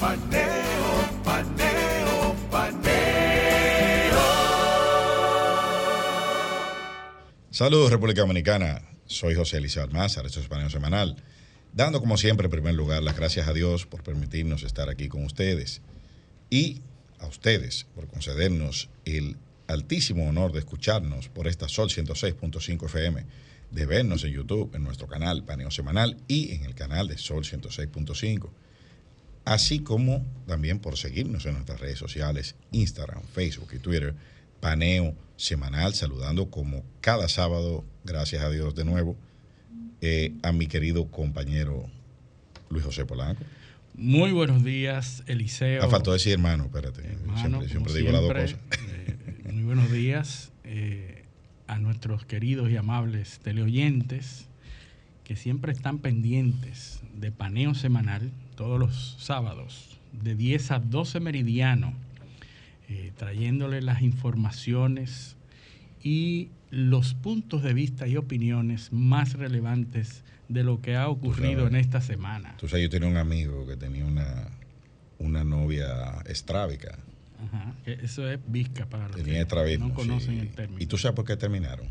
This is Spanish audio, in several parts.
paneo, paneo, paneo. Saludos República Dominicana, soy José Eliseo Almázar, esto es Paneo Semanal, dando como siempre en primer lugar las gracias a Dios por permitirnos estar aquí con ustedes y a ustedes por concedernos el altísimo honor de escucharnos por esta Sol 106.5 FM, de vernos en YouTube, en nuestro canal Paneo Semanal y en el canal de Sol 106.5, así como también por seguirnos en nuestras redes sociales, Instagram, Facebook y Twitter, Paneo Semanal, saludando como cada sábado, gracias a Dios de nuevo, eh, a mi querido compañero Luis José Polanco. Muy buenos días, Eliseo. Ah, faltó decir hermano, espérate. Hermano, siempre digo las dos cosas. eh, muy buenos días eh, a nuestros queridos y amables teleoyentes que siempre están pendientes de paneo semanal todos los sábados de 10 a 12 meridiano, eh, trayéndole las informaciones y los puntos de vista y opiniones más relevantes de lo que ha ocurrido sabes. en esta semana. Tú sabes, yo tenía un amigo que tenía una, una novia estrábica. Ajá, eso es visca para los Tenía que estrabismo. no conocen sí. el término. ¿Y tú sabes por qué terminaron?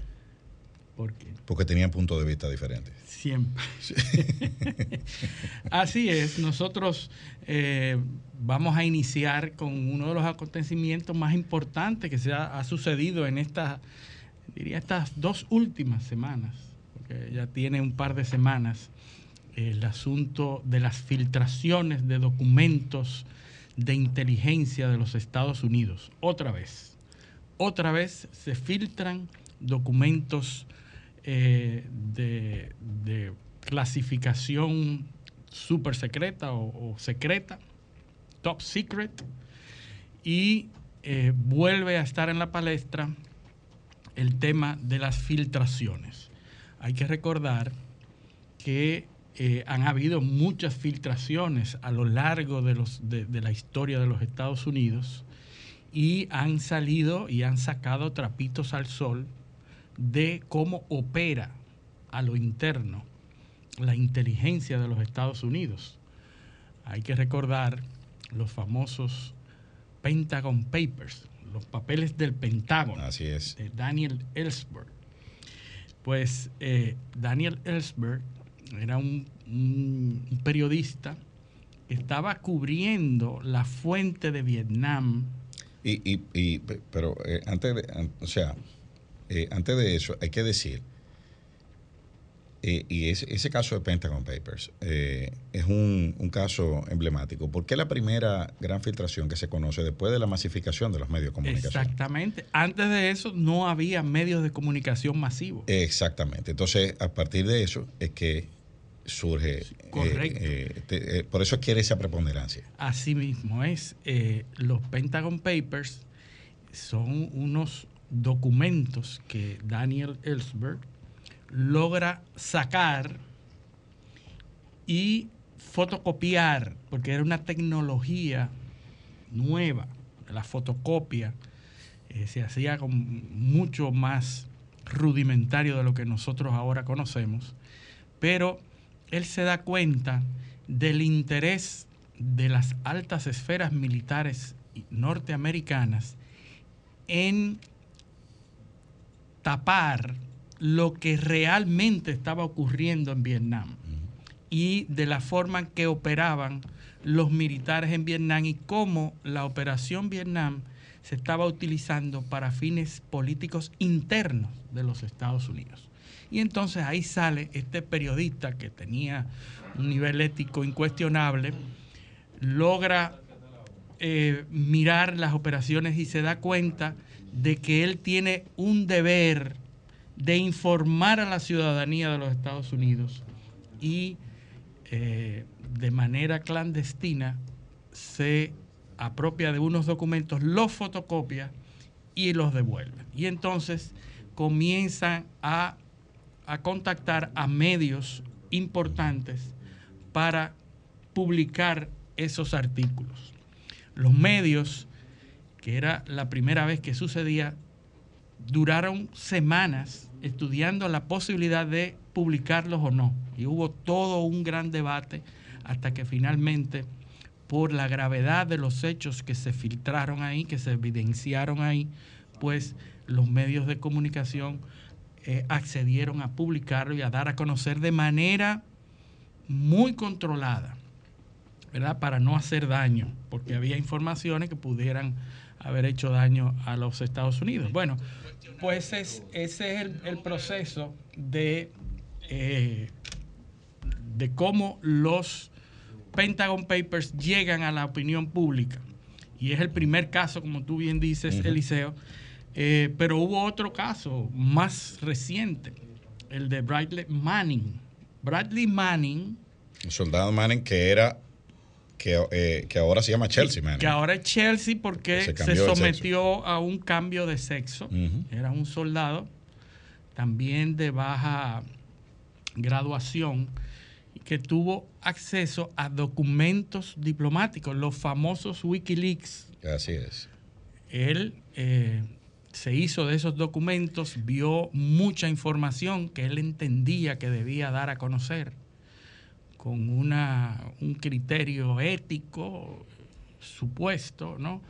Porque Porque tenían puntos de vista diferentes. siempre. Así es, nosotros eh, vamos a iniciar con uno de los acontecimientos más importantes que se ha, ha sucedido en estas, diría, estas dos últimas semanas, porque ya tiene un par de semanas, el asunto de las filtraciones de documentos de inteligencia de los Estados Unidos. Otra vez, otra vez se filtran documentos eh, de, clasificación super secreta o, secreta, top secret, y eh, vuelve a estar en la palestra el tema de las filtraciones. Hay que recordar que eh, han habido muchas filtraciones a lo largo de, los, de la historia de los Estados Unidos y han salido y han sacado trapitos al sol de cómo opera a lo interno la inteligencia de los Estados Unidos. Hay que recordar los famosos Pentagon Papers, los papeles del Pentágono Así es. de Daniel Ellsberg. Pues eh, Daniel Ellsberg era un, periodista que estaba cubriendo la fuente de Vietnam. Y, y, y- pe- pero eh, antes de, o sea, eh, antes de eso, hay que decir, eh, y ese, ese caso de Pentagon Papers eh, es un, un caso emblemático, porque es la primera gran filtración que se conoce después de la masificación de los medios de comunicación. Exactamente. Antes de eso no había medios de comunicación masivos. Exactamente. Entonces, a partir de eso es que surge. Correcto. eh, te- eh, por eso quiere esa preponderancia. Así mismo es. Los Pentagon Papers son unos documentos que Daniel Ellsberg logra sacar y fotocopiar, porque era una tecnología nueva. La fotocopia eh, se hacía con mucho más rudimentario de lo que nosotros ahora conocemos, pero él se da cuenta del interés de las altas esferas militares norteamericanas en tapar lo que realmente estaba ocurriendo en Vietnam y de la forma en que operaban los militares en Vietnam y cómo la operación Vietnam se estaba utilizando para fines políticos internos de los Estados Unidos. Y entonces ahí sale este periodista que tenía un nivel ético incuestionable, logra eh, mirar las operaciones y se da cuenta de que él tiene un deber de informar a la ciudadanía de los Estados Unidos y eh, de manera clandestina se apropia de unos documentos, los fotocopia y los devuelve. Y entonces comienzan a, a contactar a medios importantes para publicar esos artículos. Los medios, que era la primera vez que sucedía, duraron semanas estudiando la posibilidad de publicarlos o no. Y hubo todo un gran debate hasta que finalmente por la gravedad de los hechos que se filtraron ahí, que se evidenciaron ahí, pues los medios de comunicación eh, accedieron a publicarlo y a dar a conocer de manera muy controlada, ¿verdad? Para no hacer daño, porque había informaciones que pudieran haber hecho daño a los Estados Unidos. Bueno, pues es, ese es el, el proceso de, eh, de cómo los Pentagon Papers llegan a la opinión pública. Y es el primer caso, como tú bien dices, Eliseo. Eh, pero hubo otro caso más reciente, el de Bradley Manning. Bradley Manning. El soldado Manning que era, que, eh, que ahora se llama Chelsea Manning. Que ahora es Chelsea porque Se sometió a un cambio de sexo. Era un soldado también de baja graduación que tuvo acceso a documentos diplomáticos, los famosos Wikileaks. Así es. Él eh, se hizo de esos documentos, vio mucha información que él entendía que debía dar a conocer con una, un criterio ético supuesto, ¿no?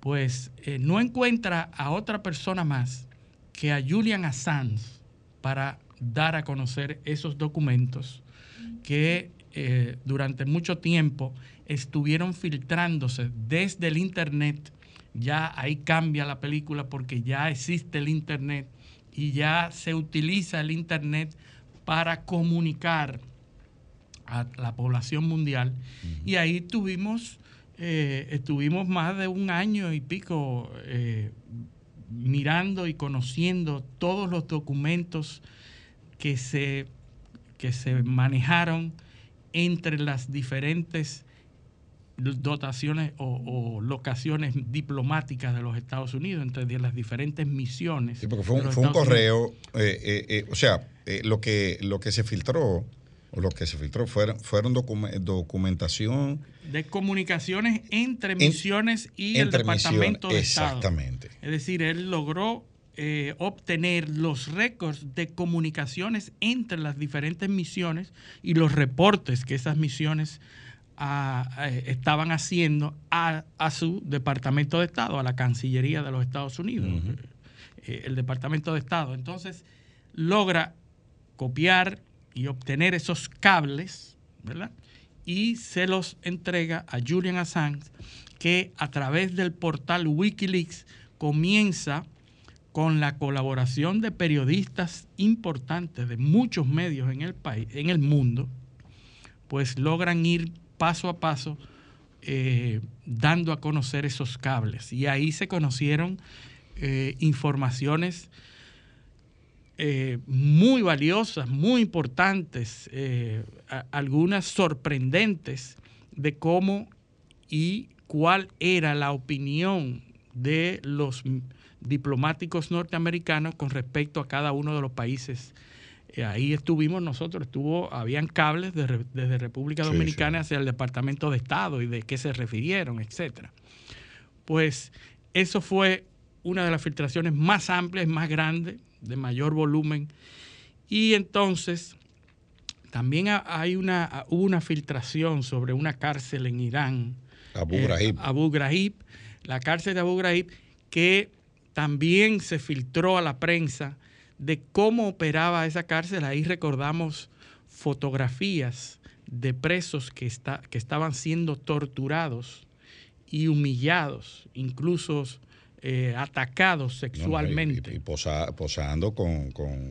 Pues eh, no encuentra a otra persona más que a Julian Assange para dar a conocer esos documentos que eh, durante mucho tiempo estuvieron filtrándose desde el Internet. Ya ahí cambia la película porque ya existe el Internet y ya se utiliza el Internet para comunicar a la población mundial. Y ahí tuvimos, eh, estuvimos más de un año y pico eh, mirando y conociendo todos los documentos que se, que se manejaron entre las diferentes dotaciones o, o locaciones diplomáticas de los Estados Unidos, entre las diferentes misiones. Sí, porque fue un, fue un correo, eh, eh, eh, o sea, lo, que, lo que se filtró, o lo que se filtró fueron, fueron docu- documentación de comunicaciones entre misiones y el entre Departamento de. Estado. Exactamente. Es decir, él logró eh, obtener los récords de comunicaciones entre las diferentes misiones y los reportes que esas misiones ah, eh, estaban haciendo a, a su Departamento de Estado, a la Cancillería de los Estados Unidos, eh, el Departamento de Estado. Entonces, logra copiar y obtener esos cables, ¿verdad? Y se los entrega a Julian Assange, que a través del portal Wikileaks comienza con la colaboración de periodistas importantes de muchos medios en el país, en el mundo, pues logran ir paso a paso eh, dando a conocer esos cables. Y ahí se conocieron eh, informaciones eh, muy valiosas, muy importantes, eh, a- algunas sorprendentes de cómo y cuál era la opinión de los diplomáticos norteamericanos con respecto a cada uno de los países. Eh, ahí estuvimos nosotros, estuvo, habían cables de desde República Sí, Dominicana sí. hacia el Departamento de Estado y de qué se refirieron, etcétera. Pues eso fue una de las filtraciones más amplias, más grandes, de mayor volumen. Y entonces también ha- hay una, hubo una filtración sobre una cárcel en Irán. Abu eh, Ghraib. Abu Ghraib, la cárcel de Abu Ghraib, que también se filtró a la prensa de cómo operaba esa cárcel. Ahí recordamos fotografías de presos que, está, que estaban siendo torturados y humillados, incluso eh, atacados No, no, y- sexualmente. y, y posa- posando con. con,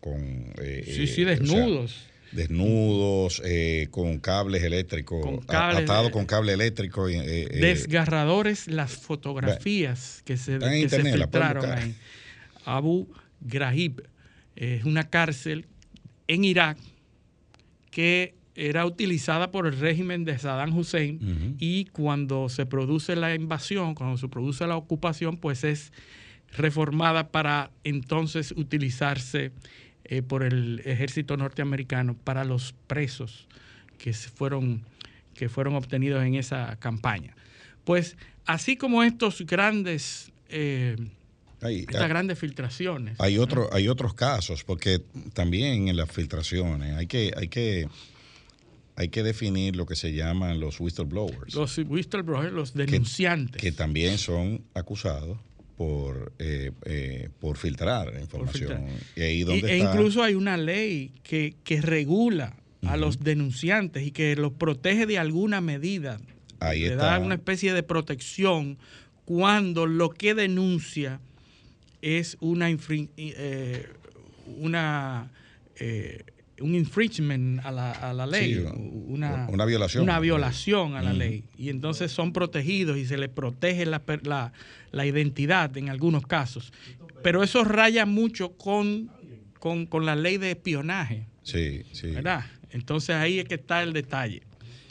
con, eh, sí, sí, eh, o sea, desnudos. desnudos, eh, con cables eléctricos, Con cables, atado con cable eléctrico. eh, eh, desgarradores las fotografías que se, que se internet, pueden filtraron ahí. Abu Ghraib es una cárcel en Irak que era utilizada por el régimen de Saddam Hussein y cuando se produce la invasión, cuando se produce la ocupación, pues es reformada para entonces utilizarse eh, por el ejército norteamericano para los presos que fueron que fueron obtenidos en esa campaña. Pues así como estos grandes eh, Hay, estas grandes filtraciones. hay, otro, hay otros casos, porque también en las filtraciones hay que, hay que hay que definir lo que se llaman los whistleblowers, Los whistleblowers, los denunciantes. que también son acusados por, eh, eh, por filtrar información. filtrar. Y ahí Y- donde e incluso hay una ley que, que regula a los denunciantes y que los protege de alguna medida. ahí Le está. da una especie de protección cuando lo que denuncia es una, eh, una eh, un infringement a la, a la ley, Sí, una, una violación. una violación a la ley. Y entonces son protegidos y se les protege la, la, la identidad en algunos casos. Pero eso raya mucho con, con, con la ley de espionaje, Sí, sí. ¿verdad? Entonces ahí es que está el detalle.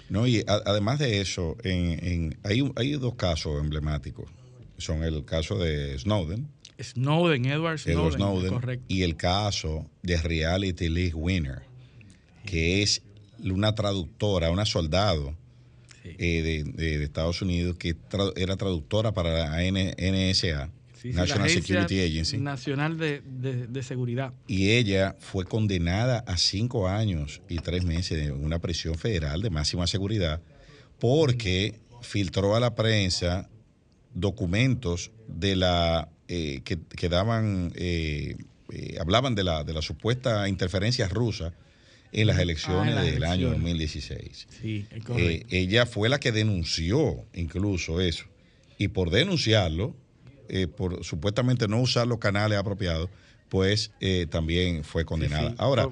No, y a- además de eso, en, en- hay, hay dos casos emblemáticos. Son el caso de Snowden, Snowden, Edward Snowden, Edward Snowden, correcto. y el caso de Reality League Winner, que es una traductora, una soldado Sí. eh, de, de- de Estados Unidos que tra- era traductora para la NSA, Sí, sí, la National Security Agency, Nacional de, de- de Seguridad. y ella fue condenada a cinco años y tres meses de una prisión federal de máxima seguridad porque filtró a la prensa documentos de la eh, que, que daban eh, eh, hablaban de la de la supuesta interferencia rusa en las elecciones Ah, en las del año elecciones. 2016. Sí, Eh, ella fue la que denunció incluso eso. Y por denunciarlo, eh, por supuestamente no usar los canales apropiados, pues también fue condenada. sí. Ahora,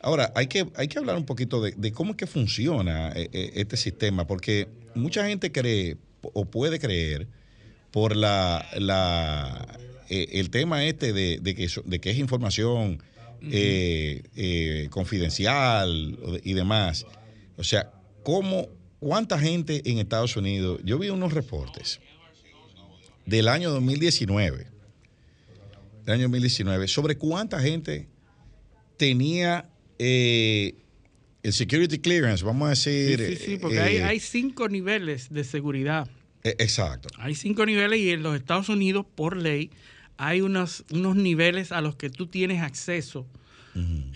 ahora hay, que, hay que hablar un poquito de, de cómo es que funciona eh, este sistema, porque mucha gente cree o puede creer por la, la eh, el tema este de, de que, de que es información eh, eh, confidencial y demás. O sea, ¿cómo, ¿cuánta gente en Estados Unidos? Yo vi unos reportes del año 2019, del año 2019, sobre cuánta gente tenía el security clearance, vamos a decir. sí, sí, porque hay, hay cinco niveles de seguridad. Eh, exacto. Hay cinco niveles y en los Estados Unidos, por ley, hay unos, unos niveles a los que tú tienes acceso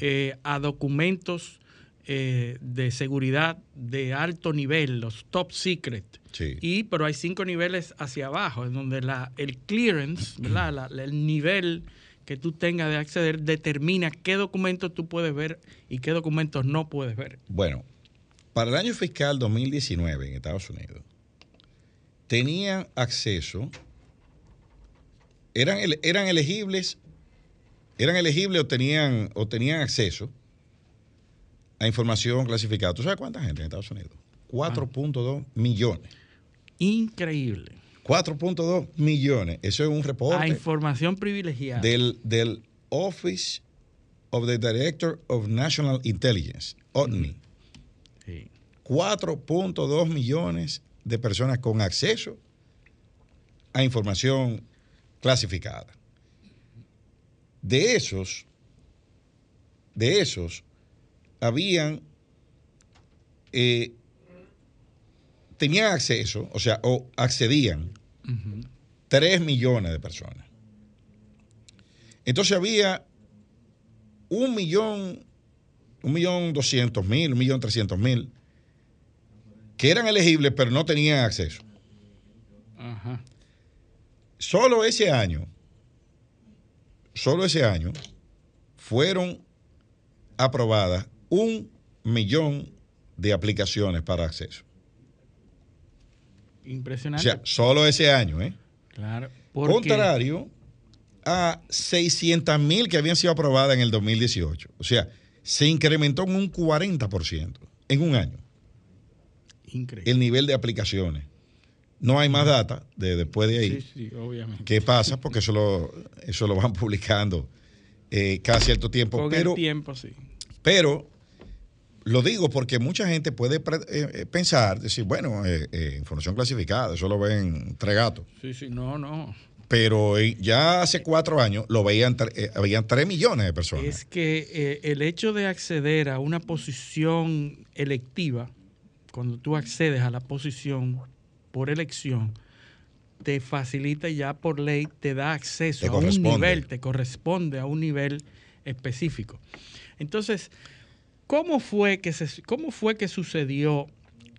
eh, a documentos eh, de seguridad de alto nivel, los top secret. Sí. Y, pero hay cinco niveles hacia abajo, en donde la, el clearance, ¿verdad? La- la- el nivel que tú tengas de acceder determina qué documentos tú puedes ver y qué documentos no puedes ver. Bueno, para el año fiscal 2019 en Estados Unidos, tenían acceso, eran, eran elegibles, eran elegibles o tenían, o tenían acceso a información clasificada. ¿Tú sabes cuánta gente en Estados Unidos? 4.2 millones. Increíble. 4.2 millones. Eso es un A reporte información privilegiada. del, del Office of the Director of National Intelligence, ONI. Sí. 4.2 millones de personas con acceso a información clasificada. De esos, de esos, habían, eh, tenían acceso, o sea, o accedían Ujú. 3 millones de personas. Entonces había un millón, un millón doscientos mil, un millón trescientos mil que eran elegibles pero no tenían acceso. Ajá. Solo ese año, solo ese año, fueron aprobadas un millón de aplicaciones para acceso. O Impresionante. sea, solo ese año, ¿eh? claro. Porque, Contrario a 600 mil que habían sido aprobadas en el 2018. O sea, se incrementó en un 40% en un año Increíble. el nivel de aplicaciones. No hay más data de después de ahí. Sí, sí, obviamente. ¿Qué pasa? Porque eso lo, eso lo van publicando eh, cada cierto tiempo. Con Pero, el tiempo, sí. pero lo digo porque mucha gente puede eh, eh, pensar, decir, bueno, eh, eh, información clasificada, eso lo ven tres gatos. Sí, sí, no, no. Pero ya hace cuatro años lo veían, habían tres millones de personas. Es que el hecho de acceder a una posición electiva, cuando tú accedes a la posición por elección, te facilita ya por ley, te da acceso Te a un nivel, te corresponde a un nivel específico. Entonces, ¿cómo fue que, se, cómo fue que sucedió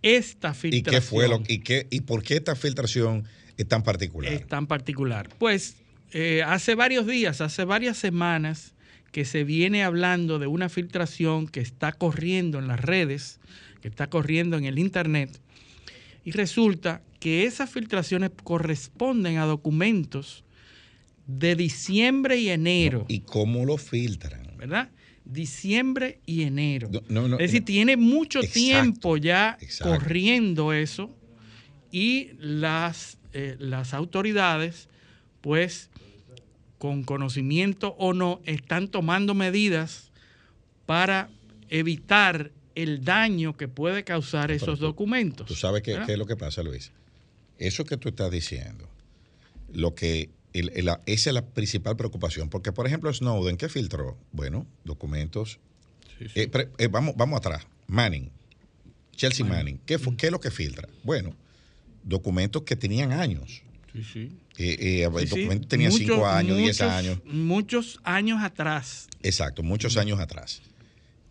esta ¿Y filtración? qué fue lo y qué y por qué esta filtración es tan particular? es tan particular? Pues eh, hace varios días, hace varias semanas que se viene hablando de una filtración que está corriendo en las redes, que está corriendo en el Internet, y resulta que esas filtraciones corresponden a documentos de diciembre y enero, ¿Y cómo lo filtran? ¿verdad? Diciembre y enero. No, no, no, es decir, tiene mucho Exacto, tiempo ya exacto. corriendo eso y las, eh, las autoridades, pues, con conocimiento o no, están tomando medidas para evitar el daño que puede causar esos tú- documentos. ¿Tú sabes qué, es lo que pasa, Luis? Eso que tú estás diciendo, lo que el- el- la- esa es la principal preocupación. Porque, por ejemplo, Snowden, ¿qué filtró? Bueno, documentos. Eh, pre- eh, vamos, vamos atrás. Manning, Chelsea Manning. ¿Qué, fue- ¿Qué es lo que filtra? Bueno, documentos que tenían años. Sí, sí. Eh, eh, el Sí, sí. documento tenía Muchos- 5 años, 10 muchos- años. Muchos años atrás. Exacto, muchos años atrás.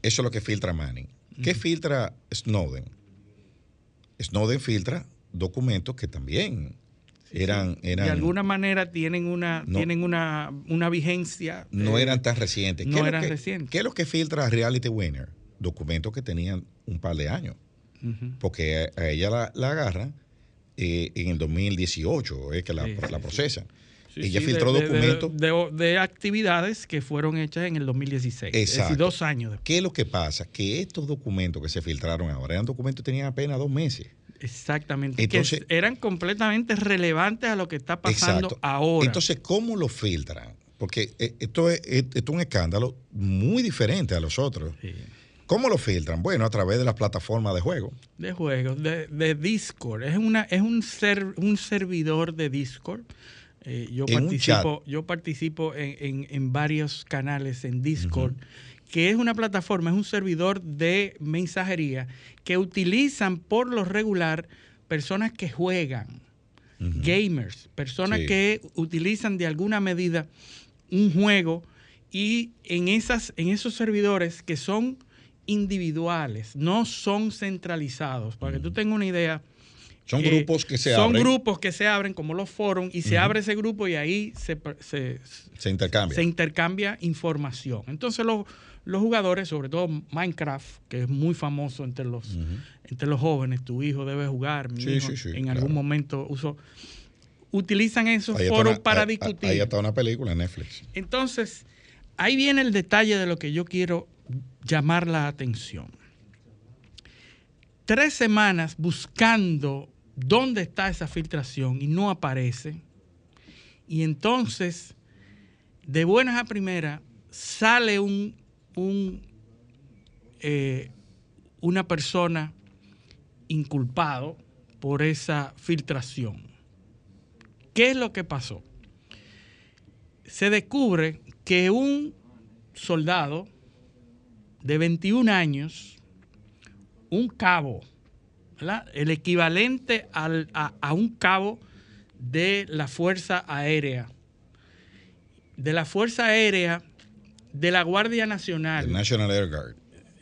Eso es lo que filtra Manning. ¿Qué filtra Snowden? Snowden filtra documentos que también eran, eran de alguna manera tienen una, No. tienen una, una vigencia. no eh, eran tan recientes. no ¿Qué es lo eran que- recientes. ¿Qué es lo que filtra Reality Winner? Documentos que tenían un par de años. Porque a, a ella la, la agarran eh, en el 2018, es que la, Sí, sí. procesan. Sí, ella sí, filtró de- documentos. De, de- de actividades que fueron hechas en el 2016. Es Exacto. decir, dos años después. ¿Qué es lo que pasa? Que estos documentos que se filtraron ahora eran documentos que tenían apenas dos meses. Exactamente. Entonces- que eran completamente relevantes a lo que está pasando ahora. Entonces, ¿cómo lo filtran? Porque eh, esto es, esto es un escándalo muy diferente a los otros. Sí. ¿Cómo lo filtran? Bueno, a través de las plataformas de juego. de juegos, de, de Discord. Es una, es un ser, un servidor de Discord. Eh, yo, participo, yo participo en, en- en varios canales en Discord, que es una plataforma, es un servidor de mensajería que utilizan por lo regular personas que juegan, gamers, personas Sí. que utilizan de alguna medida un juego y en, esas, en esos servidores que son individuales, no son centralizados. Para que tú tengas una idea. Son eh, grupos que se son abren, grupos que se abren como los foros y se abre ese grupo y ahí se, se, se intercambian. se intercambia información. Entonces los, los jugadores, sobre todo Minecraft, que es muy famoso entre los, entre los jóvenes, tu hijo debe jugar, mi Sí, hijo sí, sí, en claro. algún momento uso, utilizan esos Ahí foros una- para ahí- discutir. Ahí está una película en Netflix. Entonces, ahí viene el detalle de lo que yo quiero llamar la atención. Tres semanas buscando dónde está esa filtración y no aparece. Y entonces, de buenas a primeras, sale un, eh, una persona inculpado por esa filtración. ¿Qué es lo que pasó? Se descubre que un soldado de 21 años, un cabo, ¿verdad? el equivalente al- a, a un cabo de la Fuerza Aérea, de la Fuerza Aérea de la Guardia Nacional. National Air Guard.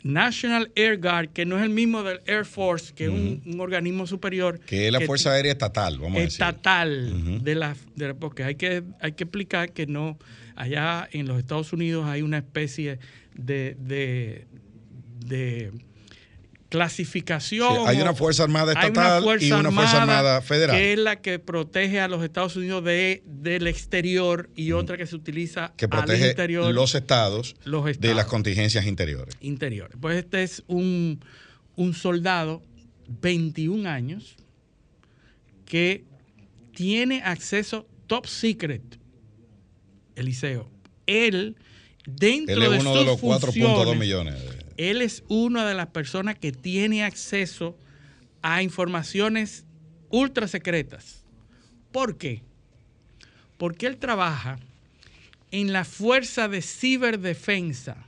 National Air Guard, que no es el mismo del Air Force, que es un, un organismo superior. Que es la Fuerza Aérea Estatal, vamos a decir. estatal de, la, de la- porque hay que hay que explicar que no allá en los Estados Unidos hay una especie de, de, de clasificación Sí, hay una Fuerza Armada Estatal y una Fuerza Armada Federal. que es la que protege a los Estados Unidos de, del exterior y otra que se utiliza que al protege interior los estados, los de estados las contingencias interiores. interiores. Pues este es un, un soldado, 21 años, que tiene acceso top secret, Eliseo. Él, dentro Él es de uno sus de los 4.2 funciones, millones. de- él es una de las personas que tiene acceso a informaciones ultra secretas. ¿Por qué? Porque él trabaja en la Fuerza de Ciberdefensa.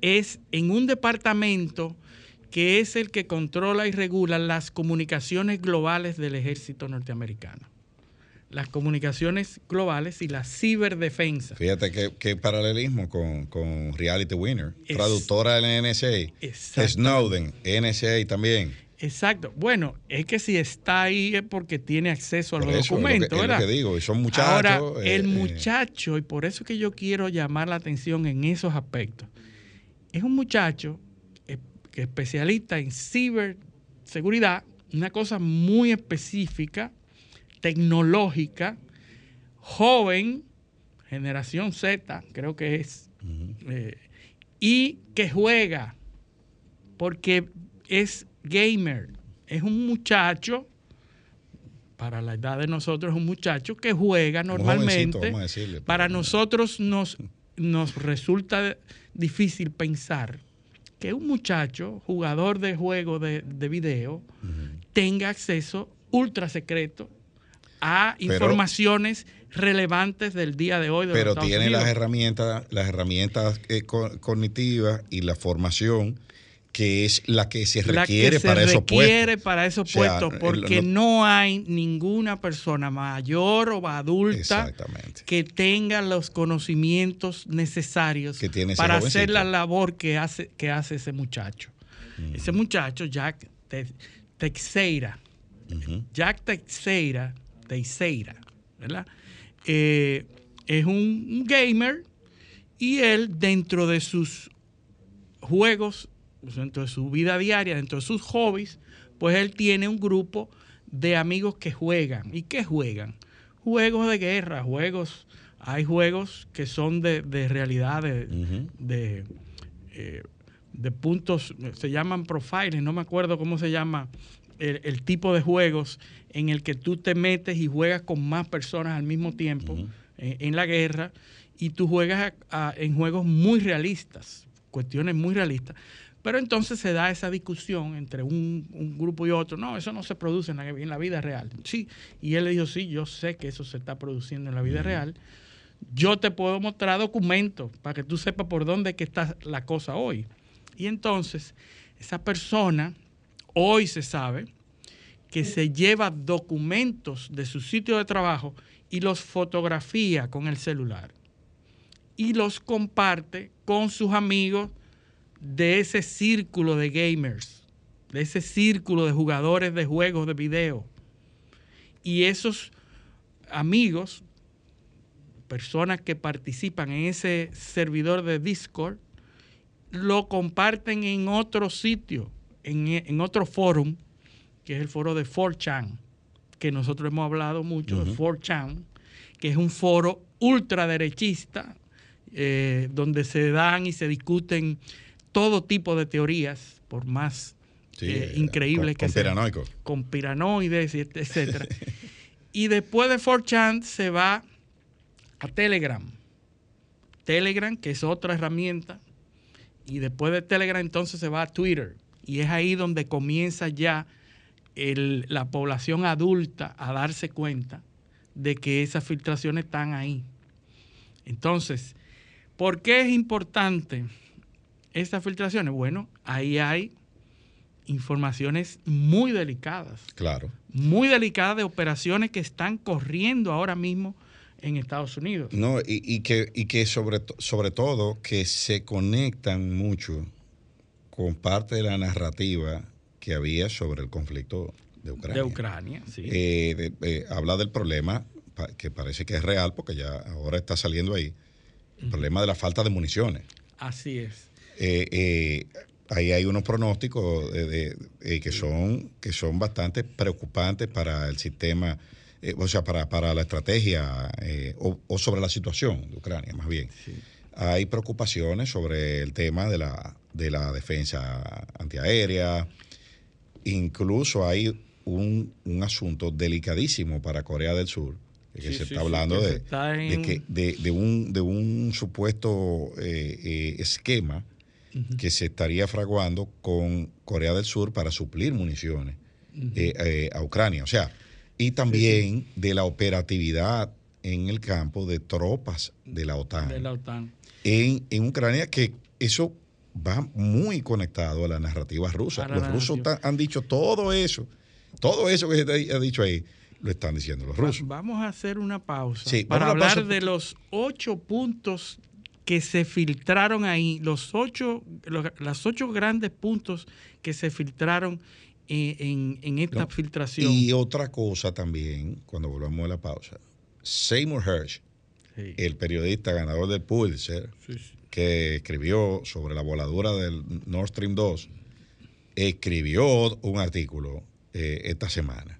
Es en un departamento que es el que controla y regula las comunicaciones globales del ejército norteamericano. Las comunicaciones globales y la ciberdefensa. Fíjate que paralelismo con, con Reality Winner, Es- traductora del NSA. Snowden, NSA también. Exacto. Bueno, es que si está ahí es porque tiene acceso a Por los eso es lo que- documentos, es lo ¿verdad? que digo, y son muchachos. Ahora, eh, el eh, muchacho, y por eso es que yo quiero llamar la atención en esos aspectos, es un muchacho eh, que es especialista en ciberseguridad, una cosa muy específica, tecnológica, joven, generación Z, creo que es, eh, y que juega, porque es gamer, es un muchacho, para la edad de nosotros, es un muchacho que juega normalmente. jovencito, vamos a decirle, para nosotros nos, nos resulta difícil pensar que un muchacho, jugador de juego de, de video, tenga acceso ultra secreto a Pero- informaciones relevantes del día de hoy de pero tiene Unidos. las herramientas, las herramientas eh, co- cognitivas y la formación que es la que se requiere que se para esos requiere para esos O sea, puestos, el- porque no hay ninguna persona mayor o adulta que tenga los conocimientos necesarios Que tiene para jovencito. hacer la labor que hace, que hace ese muchacho. Mm. Ese muchacho, Jack Te- Teixeira. Jack Teixeira, Teixeira, ¿verdad? Eh, es un, un gamer y él dentro de sus juegos, dentro de su vida diaria, dentro de sus hobbies, pues él tiene un grupo de amigos que juegan. ¿Y qué juegan? Juegos de guerra, juegos, hay juegos que son de, de realidad, de, de, eh, de puntos, se llaman profiles, no me acuerdo cómo se llama el, el tipo de juegos en el que tú te metes y juegas con más personas al mismo tiempo eh, en la guerra y tú juegas a- a- en juegos muy realistas, cuestiones muy realistas. Pero entonces se da esa discusión entre un, un grupo y otro. No, eso no se produce en la, en la vida real. Sí, y él le dijo, sí, yo sé que eso se está produciendo en la vida real. Yo te puedo mostrar documentos para que tú sepas por dónde que está la cosa hoy. Y entonces, esa persona, hoy se sabe que se lleva documentos de su sitio de trabajo y los fotografía con el celular. Y los comparte con sus amigos de ese círculo de gamers, de ese círculo de jugadores de juegos de video. Y esos amigos, personas que participan en ese servidor de Discord, lo comparten en otro sitio, en, en otro foro, que es el foro de 4chan, que nosotros hemos hablado mucho de 4chan, que es un foro ultraderechista, eh, donde se dan y se discuten todo tipo de teorías, por más Sí, eh, eh, increíbles con- que sean conspiranoicos. con piranoides, y et- etcétera. y después de 4chan se va a Telegram. Telegram, que es otra herramienta. Y después de Telegram entonces se va a Twitter. Y es ahí donde comienza ya el- la población adulta a darse cuenta de que esas filtraciones están ahí. Entonces, ¿por qué es importante estas filtraciones? Bueno, ahí hay informaciones muy delicadas, Claro. muy delicadas de operaciones que están corriendo ahora mismo en Estados Unidos. No, y, y que, y que sobre, sobre todo que se conectan mucho con parte de la narrativa que había sobre el conflicto de Ucrania. De Ucrania, sí. Eh, de- eh, habla del problema que parece que es real porque ya ahora está saliendo ahí, el problema de la falta de municiones. Así es. Eh, ahí hay unos pronósticos de- de- que, son, que son bastante preocupantes para el sistema, o sea, para, para la estrategia o, o sobre la situación de Ucrania, más bien. Hay preocupaciones sobre el tema de la, de la defensa antiaérea, incluso hay un, un asunto delicadísimo para Corea del Sur, que Sí, se sí, está hablando de, está de que, de, de un, de un supuesto eh, eh, esquema que se estaría fraguando con Corea del Sur para suplir municiones eh, a Ucrania. O sea, y también de la operatividad en el campo de tropas de la OTAN. De la OTAN. en, en Ucrania, que eso va muy conectado a la narrativa rusa. La Los rusos narrativa. han dicho todo eso, todo eso que se te ha dicho ahí, lo están diciendo los Va- rusos. Vamos a hacer una pausa Sí, para hablar pausa. de los ocho puntos que se filtraron ahí, los ocho, los, las ocho grandes puntos que se filtraron en, en- en esta No, filtración. Y otra cosa también, cuando volvamos a la pausa, Seymour Hersh, Sí. el periodista ganador del Pulitzer, Sí, sí. Que escribió sobre la voladura del Nord Stream 2, escribió un artículo eh, esta semana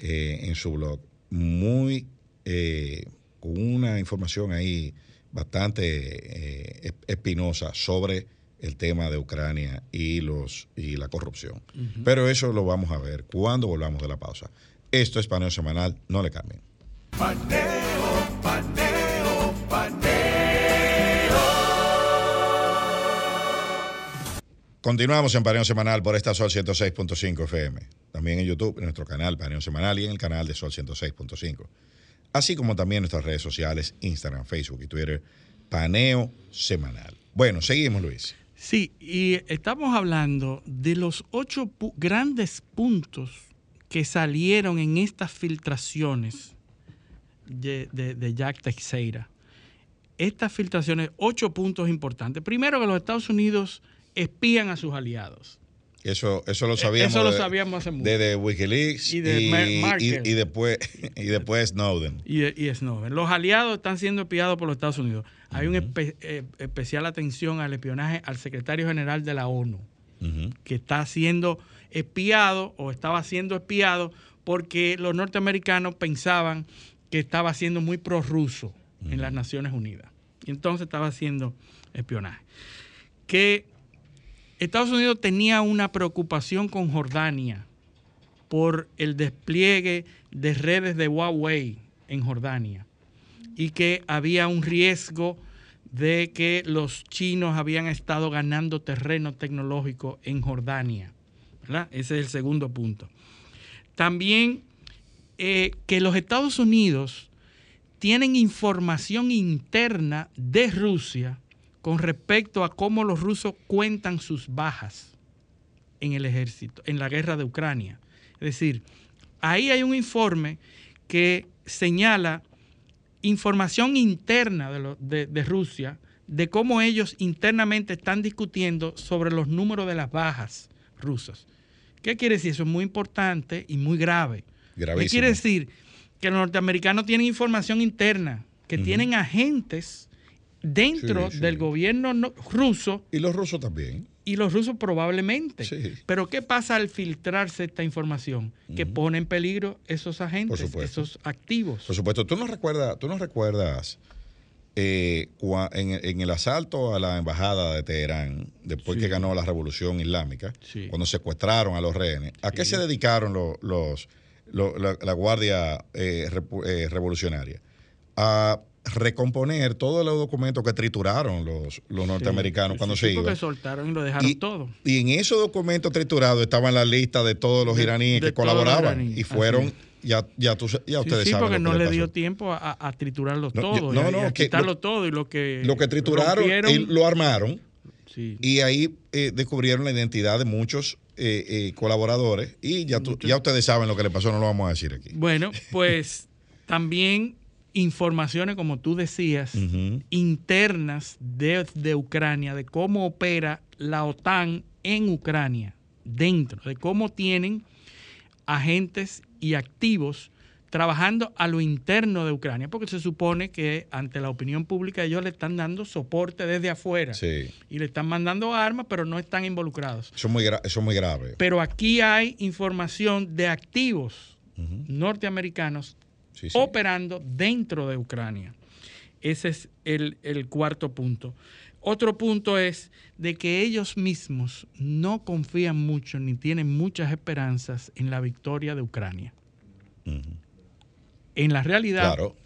eh, en su blog, muy eh, con una información ahí bastante eh, esp- espinosa sobre el tema de Ucrania y los y la corrupción. Pero eso lo vamos a ver cuando volvamos de la pausa. Esto es Paneo Semanal, no le cambien. Paneo, paneo, paneo. Continuamos en Paneo Semanal por esta Sol 106.5 FM. También en YouTube, en nuestro canal Paneo Semanal y en el canal de Sol 106.5. Así como también nuestras redes sociales, Instagram, Facebook y Twitter, Paneo Semanal. Bueno, seguimos, Luis. Sí, y estamos hablando de los ocho grandes puntos que salieron en estas filtraciones de, de- de Jack Teixeira. Estas filtraciones, ocho puntos importantes. Primero, que los Estados Unidos espían a sus aliados. Eso, eso lo sabíamos. Eso lo sabíamos hace mucho. Desde Wikileaks Y de y- y después, y después Snowden. y, Snowden. Los aliados están siendo espiados por los Estados Unidos. Hay una especial atención al espionaje al secretario general de la ONU. Que está siendo espiado o estaba siendo espiado porque los norteamericanos pensaban que estaba siendo muy prorruso en las Naciones Unidas. Y entonces estaba haciendo espionaje. Que Estados Unidos tenía una preocupación con Jordania por el despliegue de redes de Huawei en Jordania y que había un riesgo de que los chinos habían estado ganando terreno tecnológico en Jordania. Ese es el segundo punto. También eh, que los Estados Unidos tienen información interna de Rusia con respecto a cómo los rusos cuentan sus bajas en el ejército, en la guerra de Ucrania. Es decir, ahí hay un informe que señala información interna de, lo- de- de Rusia, de cómo ellos internamente están discutiendo sobre los números de las bajas rusas. ¿Qué quiere decir? Eso es muy importante y muy grave. ¿Qué quiere decir? Que los norteamericanos tienen información interna, que tienen agentes dentro Sí, sí. del gobierno no- ruso Y los rusos también. y los rusos probablemente. Sí. Pero ¿qué pasa al filtrarse esta información? Que pone en peligro esos agentes, esos activos. Por supuesto, tú no recuerdas, tú recuerdas eh, cua- en, en el asalto a la embajada de Teherán, después que ganó la revolución islámica, cuando secuestraron a los rehenes, ¿a qué se dedicaron los, los- lo- la, la Guardia eh, eh, Revolucionaria? A recomponer todos los documentos que trituraron los, los norteamericanos Sí, cuando sí, se sí, iban. soltaron y lo dejaron Y- todo. Y en esos documentos triturados estaban la lista de todos los De- iraníes de que colaboraban. Y fueron, ya, ya, tú- ya Sí, ustedes sí, saben. porque no le dio tiempo a, a- triturarlo No, todo. yo- y no, a- y no, a que quitarlo lo- todo y lo que. Lo que trituraron, y lo armaron sí. y ahí eh, descubrieron la identidad de muchos eh, eh, colaboradores y ya, tú- ya ustedes saben lo que le pasó, no lo vamos a decir aquí. Bueno, pues también informaciones, como tú decías, internas de, de Ucrania, de cómo opera la OTAN en Ucrania, dentro, de cómo tienen agentes y activos trabajando a lo interno de Ucrania, porque se supone que ante la opinión pública ellos le están dando soporte desde afuera Sí, y le están mandando armas, pero no están involucrados. eso es muy, gra- eso es muy grave. Pero aquí hay información de activos norteamericanos Sí, sí. operando dentro de Ucrania. Ese es el, el cuarto punto. Otro punto es de que ellos mismos no confían mucho ni tienen muchas esperanzas en la victoria de Ucrania. En la realidad, Claro,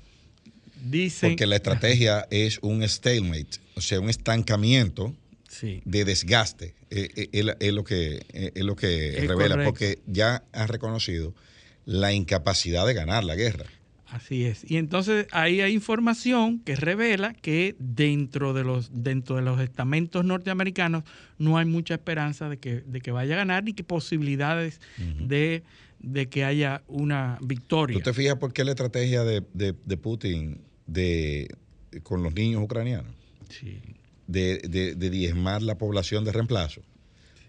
dicen... porque la estrategia es un stalemate, o sea, un estancamiento Sí, de desgaste. Eh, eh, es, es lo que, eh, es lo que revela, correcto. porque ya han reconocido la incapacidad de ganar la guerra. Así es. Y entonces ahí hay información que revela que dentro de los, dentro de los estamentos norteamericanos no hay mucha esperanza de que, de que vaya a ganar ni que posibilidades de, de que haya una victoria. ¿Tú te fijas por qué la estrategia de, de- de Putin de, con los niños ucranianos? Sí. De, de- de diezmar la población de reemplazo.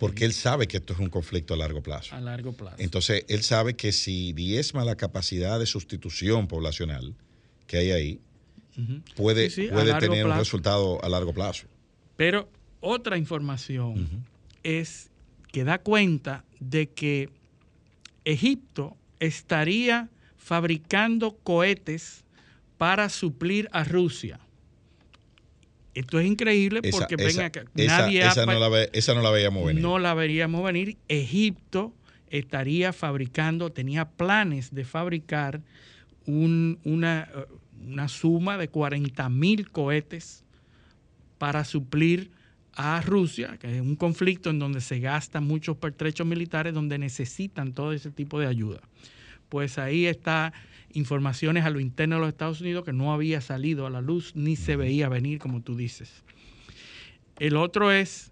Porque él sabe que esto es un conflicto a largo plazo. A largo plazo. Entonces, él sabe que si diezma la capacidad de sustitución poblacional que hay ahí, puede, Sí, sí, a puede largo tener un resultado a largo plazo. Pero otra información es que da cuenta de que Egipto estaría fabricando cohetes para suplir a Rusia. Esto es increíble porque esa- ven acá, esa- nadie esa no la ve- esa no la veíamos venir. no la veríamos venir. Egipto estaría fabricando, tenía planes de fabricar un- una, eh, una suma de 40 mil cohetes para suplir a Rusia, que es un conflicto en donde se gastan muchos pertrechos militares, donde necesitan todo ese tipo de ayuda. Pues ahí está informaciones a lo interno de los Estados Unidos que no había salido a la luz ni se veía venir, como tú dices. El otro es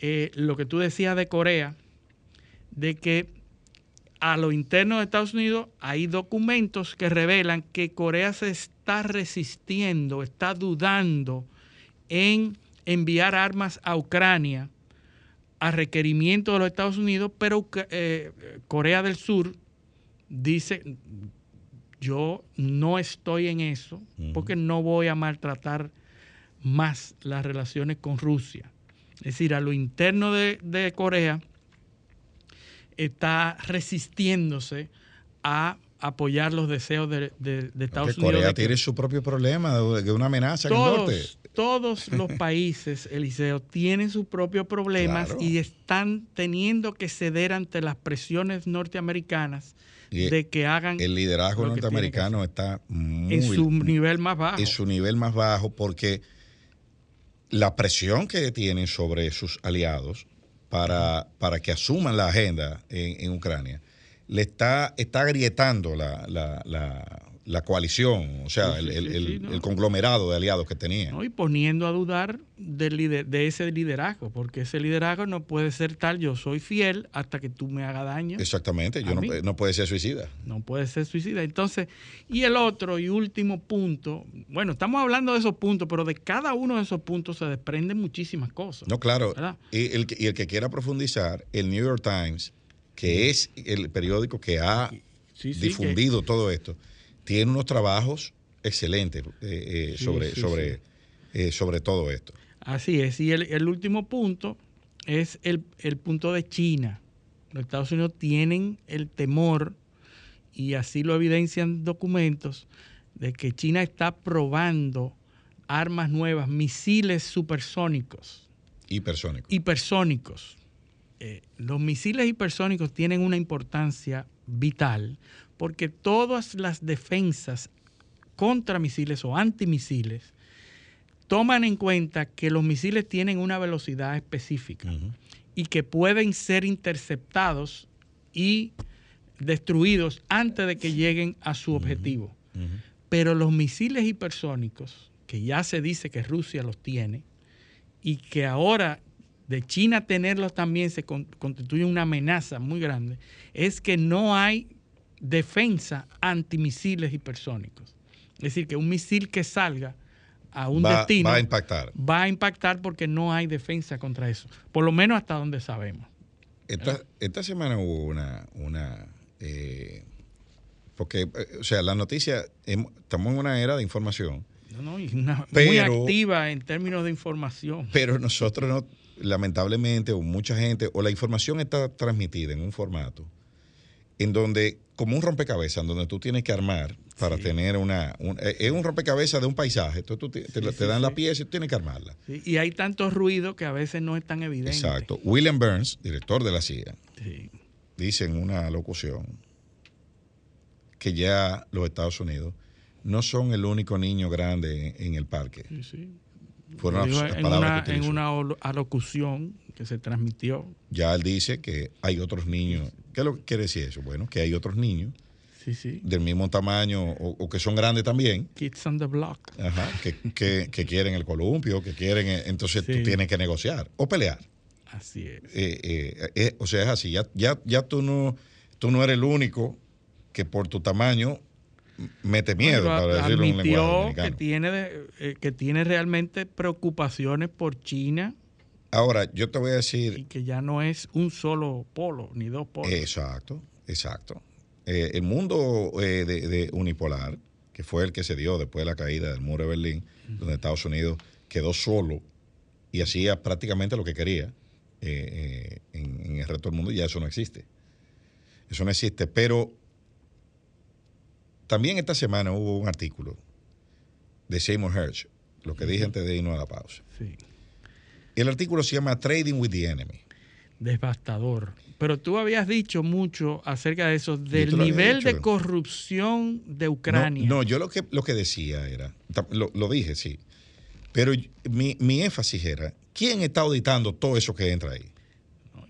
eh, lo que tú decías de Corea, de que a lo interno de Estados Unidos hay documentos que revelan que Corea se está resistiendo, está dudando en enviar armas a Ucrania a requerimiento de los Estados Unidos, pero eh, Corea del Sur dice, yo no estoy en eso porque no voy a maltratar más las relaciones con Rusia. Es decir, a lo interno de, de Corea está resistiéndose a apoyar los deseos de, de- de Estados Que Unidos. Corea tiene su propio problema de, una amenaza en el norte. todos, todos los países, Eliseo, tienen sus propios problemas Claro. y están teniendo que ceder ante las presiones norteamericanas de que hagan El liderazgo norteamericano está muy en su nivel más bajo. en su nivel más bajo porque la presión que tienen sobre sus aliados para, para que asuman la agenda en, en Ucrania le está, está agrietando la, la, la- la coalición, o sea, Sí, el, sí, el- sí, el- sí, no. el conglomerado de aliados que tenían. ¿no? y poniendo a dudar del lider- de ese liderazgo, porque ese liderazgo no puede ser tal, yo soy fiel hasta que tú me hagas daño. Exactamente, yo no, no puede ser suicida. No puede ser suicida. Entonces, y el otro y último punto, bueno, estamos hablando de esos puntos, pero de cada uno de esos puntos se desprenden muchísimas cosas. No, claro. Y el, que- y el que quiera profundizar, el New York Times, que es el periódico que ha difundido todo esto, tiene unos trabajos excelentes eh, eh, Sí, sobre, sí, sobre, eh, sobre todo esto. Así es. Y el, el último punto es el, el punto de China. Los Estados Unidos tienen el temor, y así lo evidencian documentos, de que China está probando armas nuevas, misiles supersónicos, Hipersónico. hipersónicos. Eh, los misiles hipersónicos tienen una importancia vital porque todas las defensas contra misiles o antimisiles toman en cuenta que los misiles tienen una velocidad específica y que pueden ser interceptados y destruidos antes de que lleguen a su objetivo. Pero los misiles hipersónicos, que ya se dice que Rusia los tiene, y que ahora de China tenerlos también se con- constituye una amenaza muy grande, es que no hay defensa antimisiles hipersónicos. Es decir, que un misil que salga a un va, destino va a impactar. va a impactar porque no hay defensa contra eso, por lo menos hasta donde sabemos. Esta, esta semana hubo una, una eh, porque, eh, o sea, la noticia, em- estamos en una era de información, No, no, y una- muy activa en términos de información. pero nosotros no, lamentablemente, o mucha gente, o la información está transmitida en un formato en donde, como un rompecabezas, en donde tú tienes que armar para Sí. tener una, un- eh, es un rompecabezas de un paisaje, entonces tú te, Sí, te dan la pieza y tú tienes que armarla. Y hay tanto ruido que a veces no es tan evidente. Exacto. William Burns, director de la CIA, dice en una locución que ya los Estados Unidos no son el único niño grande en, en el parque. Sí, sí. Fueron las, Digo, las en, palabras una, que en una alocución que se transmitió. Ya él dice que hay otros niños. ¿Qué es lo que quiere decir eso? Bueno, que hay otros niños Sí, sí. del mismo tamaño o, o que son grandes también, Kids on the block. ajá, que, que- que quieren el columpio, que quieren, eh, entonces Sí. tú tienes que negociar o pelear. Así es. Eh, eh, eh, o sea, es así, ya, ya, ya tú, no, tú no eres el único que por tu tamaño mete miedo, Bueno, para decirlo en lenguaje que tiene, que tiene realmente preocupaciones por China Ahora, yo te voy a y decir, que ya no es un solo polo, ni dos polos. exacto, exacto. Eh, el mundo eh, de, de unipolar, que fue el que se dio después de la caída del muro de Berlín, donde Estados Unidos quedó solo y hacía prácticamente lo que quería eh, eh, en, en el resto del mundo, ya eso no existe. Eso no existe, pero también esta semana hubo un artículo de Seymour Hersh, lo que dije antes de irnos a la pausa. Sí. El artículo se llama Trading with the Enemy. Devastador. Pero tú habías dicho mucho acerca de eso, del nivel de corrupción de Ucrania. No, no, yo lo que, lo que decía era, lo, lo dije, sí, pero mi, mi énfasis era, ¿quién está auditando todo eso que entra ahí?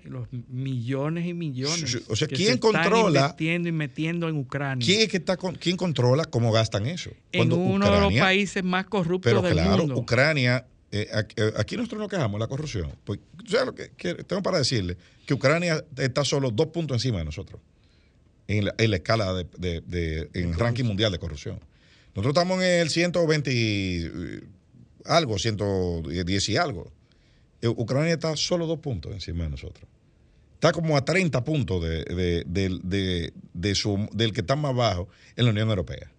Los millones y millones. O sea, que ¿quién se están controla- invirtiendo y metiendo en Ucrania. ¿Quién, es que está con- quién controla cómo gastan eso? en Cuando uno de los Ucrania- países más corruptos Pero del claro, mundo. Ucrania, eh, aquí, eh, aquí nosotros nos quejamos la corrupción. Pues, ¿sabes lo que, que tengo para decirle? Que Ucrania está solo dos puntos encima de nosotros en la, en la escala de, de- de- en el ranking mundial de corrupción. Nosotros estamos en el 120 y, eh, algo, 110 y algo. Eh, Ucrania está solo dos puntos encima de nosotros. Está como a 30 puntos de, de- del- de- de su- del que está más bajo en la Unión Europea.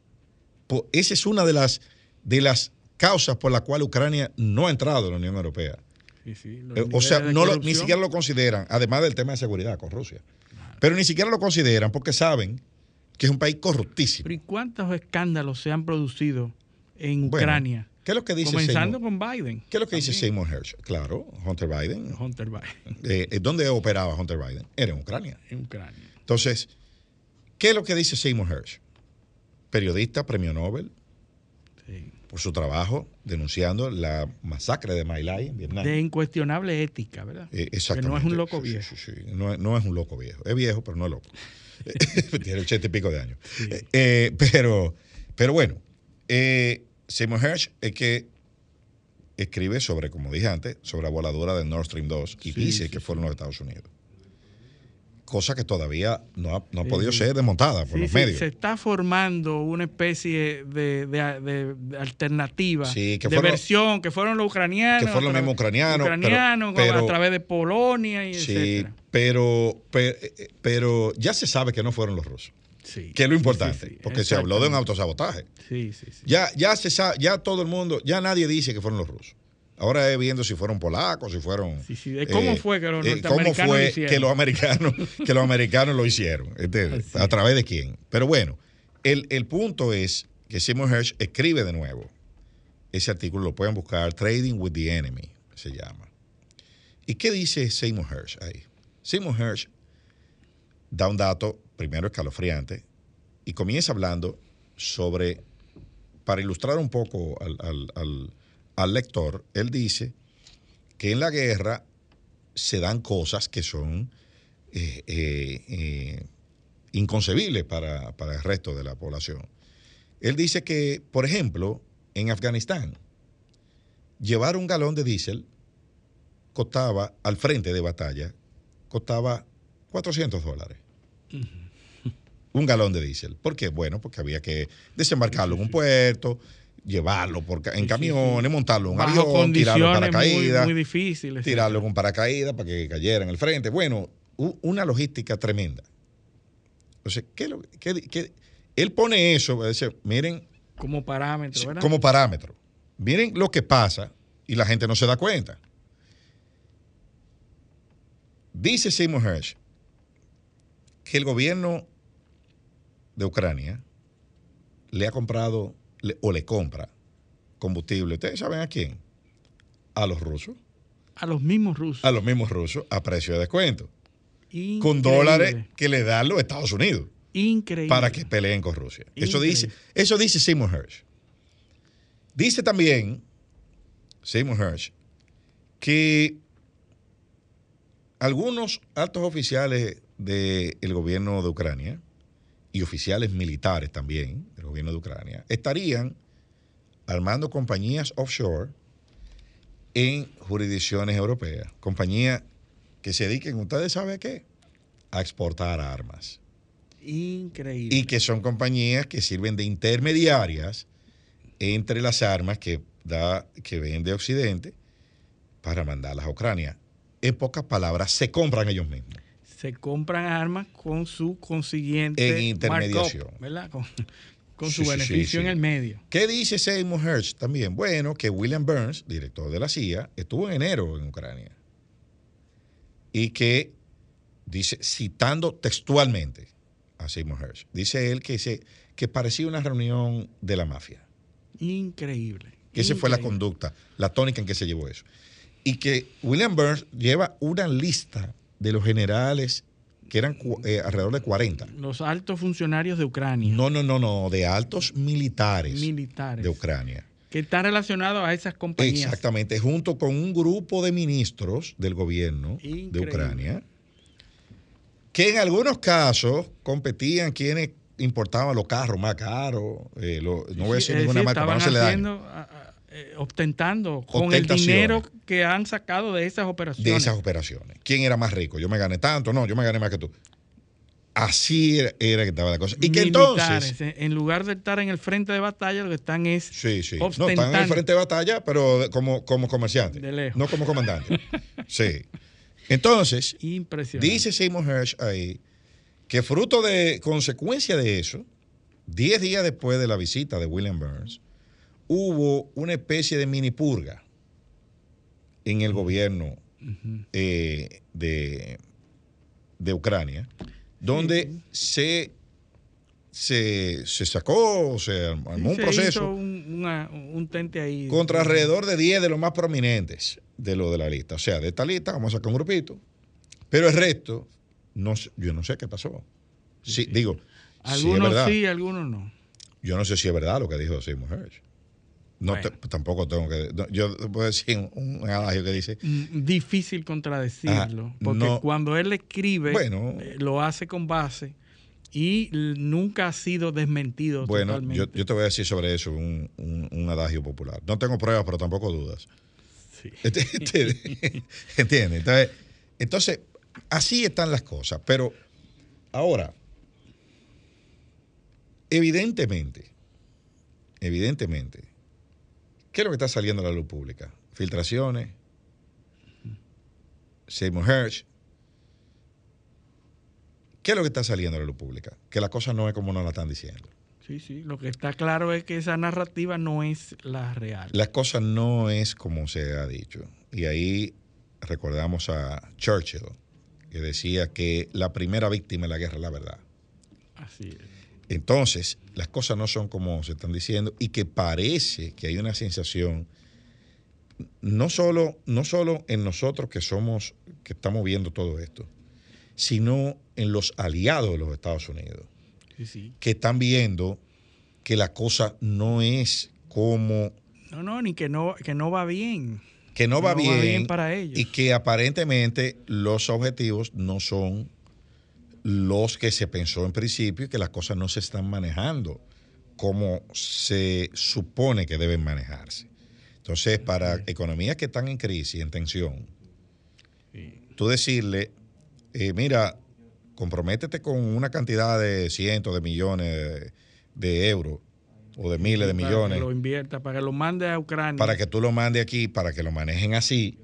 Pues esa es una de las, de las causas por la cual Ucrania no ha entrado a la Unión Europea. Sí, sí, los Eh, o sea, no lo- ni siquiera lo consideran, además del tema de seguridad con Rusia. Pero ni siquiera lo consideran porque saben que es un país corruptísimo. Pero ¿y cuántos escándalos se han producido en Bueno, Ucrania? ¿Qué es lo que dice Comenzando Seymour? con Biden. ¿Qué es lo que dice. Seymour Hersh? Claro, Hunter Biden. Hunter Biden Eh, eh, ¿Dónde operaba Hunter Biden? Era en Ucrania. en Ucrania. Entonces, ¿qué es lo que dice Seymour Hersh? Periodista, premio Nobel. Por su trabajo denunciando la masacre de My Lai en Vietnam. De incuestionable ética, ¿verdad? Eh, Que exactamente. no es un loco sí, viejo. sí, sí. No, es- no es un loco viejo. Es viejo, pero no es loco. Tiene ochenta y pico de años. Eh, eh, pero, pero bueno, eh, Seymour Hersh es que escribe sobre, como dije antes, sobre la voladura del Nord Stream 2 y dice que fueron los Estados Unidos. Cosa que todavía no ha, no ha Sí, podido sí. ser desmontada por Sí, los medios. se está formando una especie de, de- de- de alternativa, Sí, que de fueron- versión, que fueron los ucranianos. que fueron los mismos ucranianos, ucranianos, pero- a través de Polonia y Sí, etcétera. pero, pero, pero ya se sabe que no fueron los rusos. Sí, Que es lo importante, sí, sí, porque se habló de un autosabotaje. Sí, sí, sí. Ya, ya se sabe, ya todo el mundo, ya nadie dice que fueron los rusos. Ahora es viendo si fueron polacos, si fueron. Sí, sí, cómo fue que los eh, cómo fue lo hicieron. que los americanos, que los americanos lo hicieron. Así ¿A través de quién? Pero bueno, el, el punto es que Seymour Hersh escribe de nuevo. Ese artículo lo pueden buscar, Trading with the Enemy, se llama. ¿Y qué dice Seymour Hersh ahí? Seymour Hersh da un dato, primero escalofriante, y comienza hablando sobre, para ilustrar un poco al, al- al- al lector, él dice que en la guerra se dan cosas que son eh, eh, eh, inconcebibles para, para el resto de la población. Él dice que, por ejemplo, en Afganistán, llevar un galón de diésel costaba, al frente de batalla, costaba 400 dólares. Un galón de diésel. ¿Por qué? Bueno, porque había que desembarcarlo en un puerto, llevarlo por, en Sí, sí, camiones, montarlo en un avión, tirarlo en muy, paracaídas, muy difíciles. tirarlo con paracaídas para que cayera en el frente. Bueno, una logística tremenda. Entonces, ¿qué, qué- qué? él pone eso, dice, miren, Como parámetro, ¿verdad? como parámetro. Miren lo que pasa y la gente no se da cuenta. Dice Seymour Hersh que el gobierno de Ucrania le ha comprado le- o le compra combustible. ¿Ustedes saben a quién? A los rusos. A los mismos rusos. A los mismos rusos a precio de descuento. Con dólares que le dan los Estados Unidos Increíble. para que peleen con Rusia. Eso dice, eso dice Seymour Hersh. Dice también Seymour Hersh que algunos altos oficiales del gobierno de Ucrania y oficiales militares también del gobierno de Ucrania estarían armando compañías offshore en jurisdicciones europeas, compañías que se dediquen, ustedes saben qué, a exportar armas. Increíble. Y que son compañías que sirven de intermediarias entre las armas que, da, que vende Occidente para mandarlas a Ucrania. En pocas palabras, se compran ellos mismos. Se compran armas con su consiguiente En intermediación. markup, ¿verdad? Con, su sí, beneficio sí. en el medio. ¿Qué dice Seymour Hersh también? Bueno, que William Burns, director de la CIA, estuvo en enero en Ucrania. Y que dice, citando textualmente a Seymour Hersh, dice él que, se, que parecía una reunión de la mafia. Increíble. Que esa fue la conducta, la tónica en que se llevó eso. Y que William Burns lleva una lista de los generales que eran eh, alrededor de 40. Los altos funcionarios de Ucrania. No, no, no, no, de altos militares militares. de Ucrania. Que están relacionados a esas compañías. Exactamente, junto con un grupo de ministros del gobierno de. Ucrania, que en algunos casos competían quienes importaban los carros más caros. eh, lo- no voy a Sí, decir es ninguna decir, marca no estaban hacerle daño. a- a- eh, ostentando con el dinero que han sacado de esas operaciones. de esas operaciones. ¿Quién era más rico? Yo me gané tanto, no, yo me gané más que tú. Así era, era que estaba la cosa. Y que entonces, eh, en lugar de estar en el frente de batalla, lo que están es sí, sí, no, están en el frente de batalla, pero como, como comerciante, De lejos. no como comandante. sí. Entonces, impresionante. dice Seymour Hersh ahí que fruto de consecuencia de eso, 10 días después de la visita de William Burns, hubo una especie de mini purga en el gobierno eh, de, de Ucrania, donde se, se, se sacó, se armó Sí, un se proceso hizo un, una- un tente ahí. contra alrededor de 10 de los más prominentes de lo de la lista. O sea, de esta lista vamos a sacar un grupito, pero el resto, no, yo no sé qué pasó. Sí, digo, es Algunos verdad. sí, algunos no. Yo no sé si es verdad lo que dijo Seymour Hersh. No Bueno. te- tampoco tengo que. no, yo puedo decir un, un adagio que dice: Mm, Difícil contradecirlo. Porque no. cuando él escribe, Bueno. eh, lo hace con base y nunca ha sido desmentido Bueno, totalmente. yo, yo te voy a decir sobre eso un, un- un adagio popular. No tengo pruebas, pero tampoco dudas. Sí. ¿Entiendes? ¿Entiendes? Entonces, entonces, así están las cosas. Pero ahora, evidentemente, evidentemente, ¿qué es lo que está saliendo a la luz pública? Filtraciones, Seymour Hersh. ¿Qué es lo que está saliendo a la luz pública? Que la cosa no es como nos la están diciendo. Sí, sí. Lo que está claro es que esa narrativa no es la real. La cosa no es como se ha dicho. Y ahí recordamos a Churchill, que decía que la primera víctima de la guerra es la verdad. Así es. Entonces, las cosas no son como se están diciendo y que parece que hay una sensación, no solo, no solo en nosotros que somos, que estamos viendo todo esto, sino en los aliados de los Estados Unidos, Sí, sí. que están viendo que la cosa no es como No, no, ni que no, que no va bien. que no va, No va bien, bien para ellos. y que aparentemente los objetivos no son los que se pensó en principio y que las cosas no se están manejando como se supone que deben manejarse. Entonces, para economías que están en crisis, en tensión, tú decirle, eh, mira, comprométete con una cantidad de cientos de millones de, de euros o de miles de Para millones que lo invierta, para que lo mande a Ucrania. para que tú lo mandes aquí, para que lo manejen así,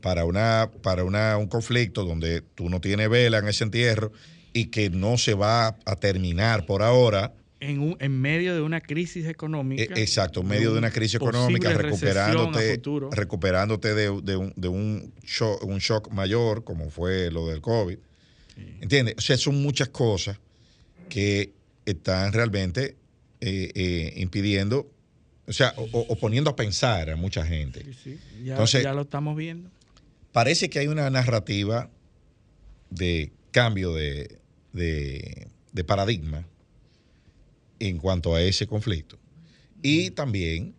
para una, para una, un conflicto donde tú no tienes vela en ese entierro y que no se va a terminar por ahora. en, un- en medio de una crisis económica. Eh, Exacto, en medio de una crisis económica, recuperándote, recuperándote de, de un, de un shock, un shock mayor, como fue lo del COVID. ¿Entiendes? O sea, son muchas cosas que están realmente eh, eh, impidiendo, o sea, o, o poniendo a pensar a mucha gente. Sí, sí, Ya, Entonces- ya lo estamos viendo. Parece que hay una narrativa de cambio de, de- de paradigma en cuanto a ese conflicto. Y también,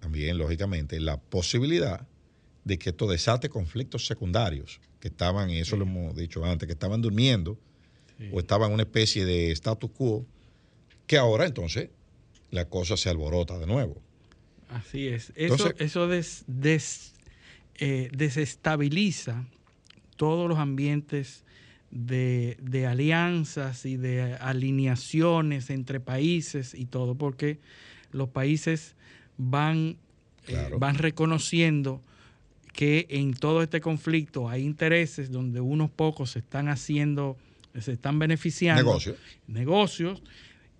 también, lógicamente, la posibilidad de que esto desate conflictos secundarios que estaban, y eso lo hemos dicho antes, que estaban durmiendo Sí. o estaba en una especie de status quo, que ahora entonces la cosa se alborota de nuevo. Así es. Eso, Entonces- eso des- des- eh, desestabiliza todos los ambientes de, de alianzas y de alineaciones entre países y todo, porque los países van, eh, van reconociendo que en todo este conflicto hay intereses donde unos pocos se están haciendo, se están beneficiando Negocio. negocios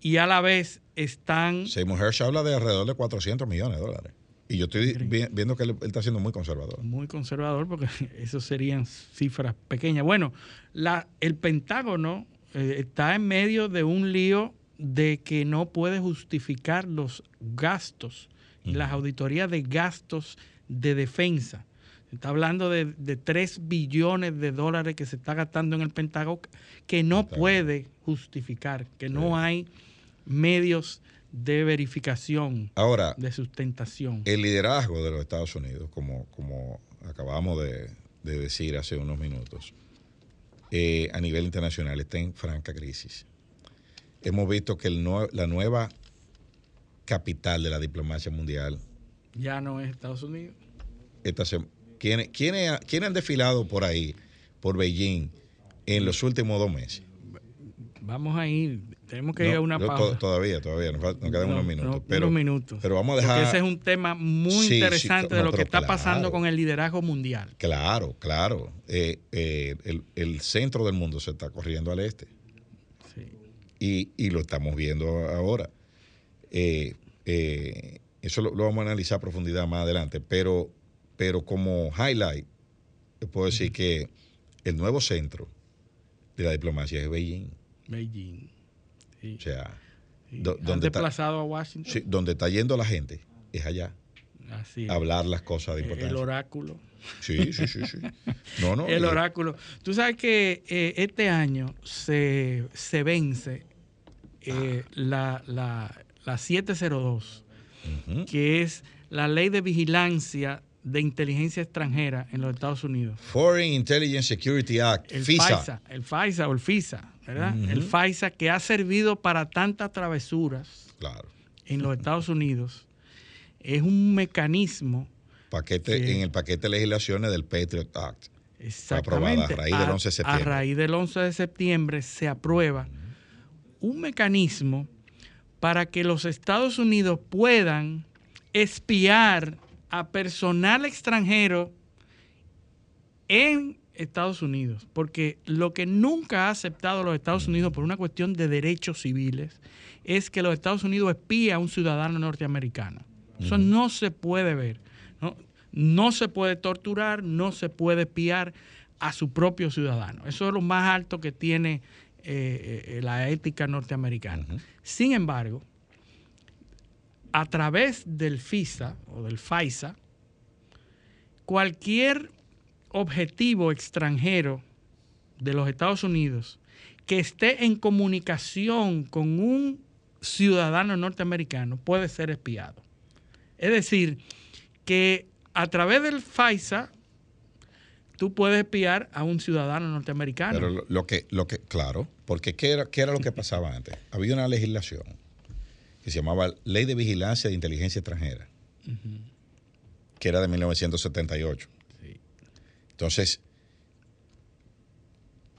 y a la vez están Seymour Hersh habla de alrededor de 400 millones de dólares. Y yo estoy vi- viendo que él, él está siendo muy conservador. muy conservador porque eso serían cifras pequeñas. Bueno, la, el Pentágono eh, está en medio de un lío de que no puede justificar los gastos, y las auditorías de gastos de defensa. Está hablando de, de 3 billones de dólares que se está gastando en el Pentágono que no Pentágono. puede justificar, que no hay medios de verificación, Ahora, de sustentación. el liderazgo de los Estados Unidos, como, como acabamos de, de decir hace unos minutos, eh, a nivel internacional está en franca crisis. Hemos visto que el nue- la nueva capital de la diplomacia mundial, Ya no es Estados Unidos. esta ¿quiénes, quiénes, quiénes han desfilado por ahí, por Beijing, en los últimos dos meses? Vamos a ir, tenemos que No, ir a una to- pausa. todavía, todavía, nos, quedan No, unos minutos. no, pero, unos minutos. pero vamos a Porque dejar... ese es un tema muy Sí, sí, interesante de lo que está pasando con el liderazgo mundial. Claro, claro. Eh, eh, el, el centro del mundo se está corriendo al este Sí. y, y lo estamos viendo ahora. Eh, eso lo, lo vamos a analizar a profundidad más adelante, pero, pero como highlight, puedo decir que el nuevo centro de la diplomacia es Beijing. Beijing. Sí. O sea, Sí. do- donde está- desplazado a Washington. sí, donde está yendo la gente es allá, Así es. hablar las cosas de el importancia. oráculo. Sí, sí, sí, sí. No, no. el oráculo. Tú sabes que eh, este año se, se vence eh, la, la, la 702, ujú. que es la ley de vigilancia de inteligencia extranjera en los Estados Unidos. Foreign Intelligence Security Act, El FISA. FISA, el FISA o el FISA, ¿verdad? El FISA que ha servido para tantas travesuras Claro. en los Estados Unidos es un mecanismo Paquete. En el paquete de legislaciones del Patriot Act. exactamente aprobada a raíz del 11 de septiembre. A raíz del 11 de septiembre se aprueba un mecanismo para que los Estados Unidos puedan espiar a personal extranjero en Estados Unidos, porque lo que nunca ha aceptado los Estados Unidos por una cuestión de derechos civiles es que los Estados Unidos espía a un ciudadano norteamericano. Eso no se puede ver. ¿no? No se puede torturar, no se puede espiar a su propio ciudadano. Eso es lo más alto que tiene eh, eh, la ética norteamericana. Sin embargo, a través del FISA o del FISA, cualquier objetivo extranjero de los Estados Unidos que esté en comunicación con un ciudadano norteamericano puede ser espiado. Es decir, que a través del FISA tú puedes espiar a un ciudadano norteamericano. Pero lo, lo que, lo que, claro, porque ¿qué era, ¿qué era lo que pasaba antes? Había una legislación que se llamaba Ley de Vigilancia de Inteligencia Extranjera, que era de 1978. Entonces,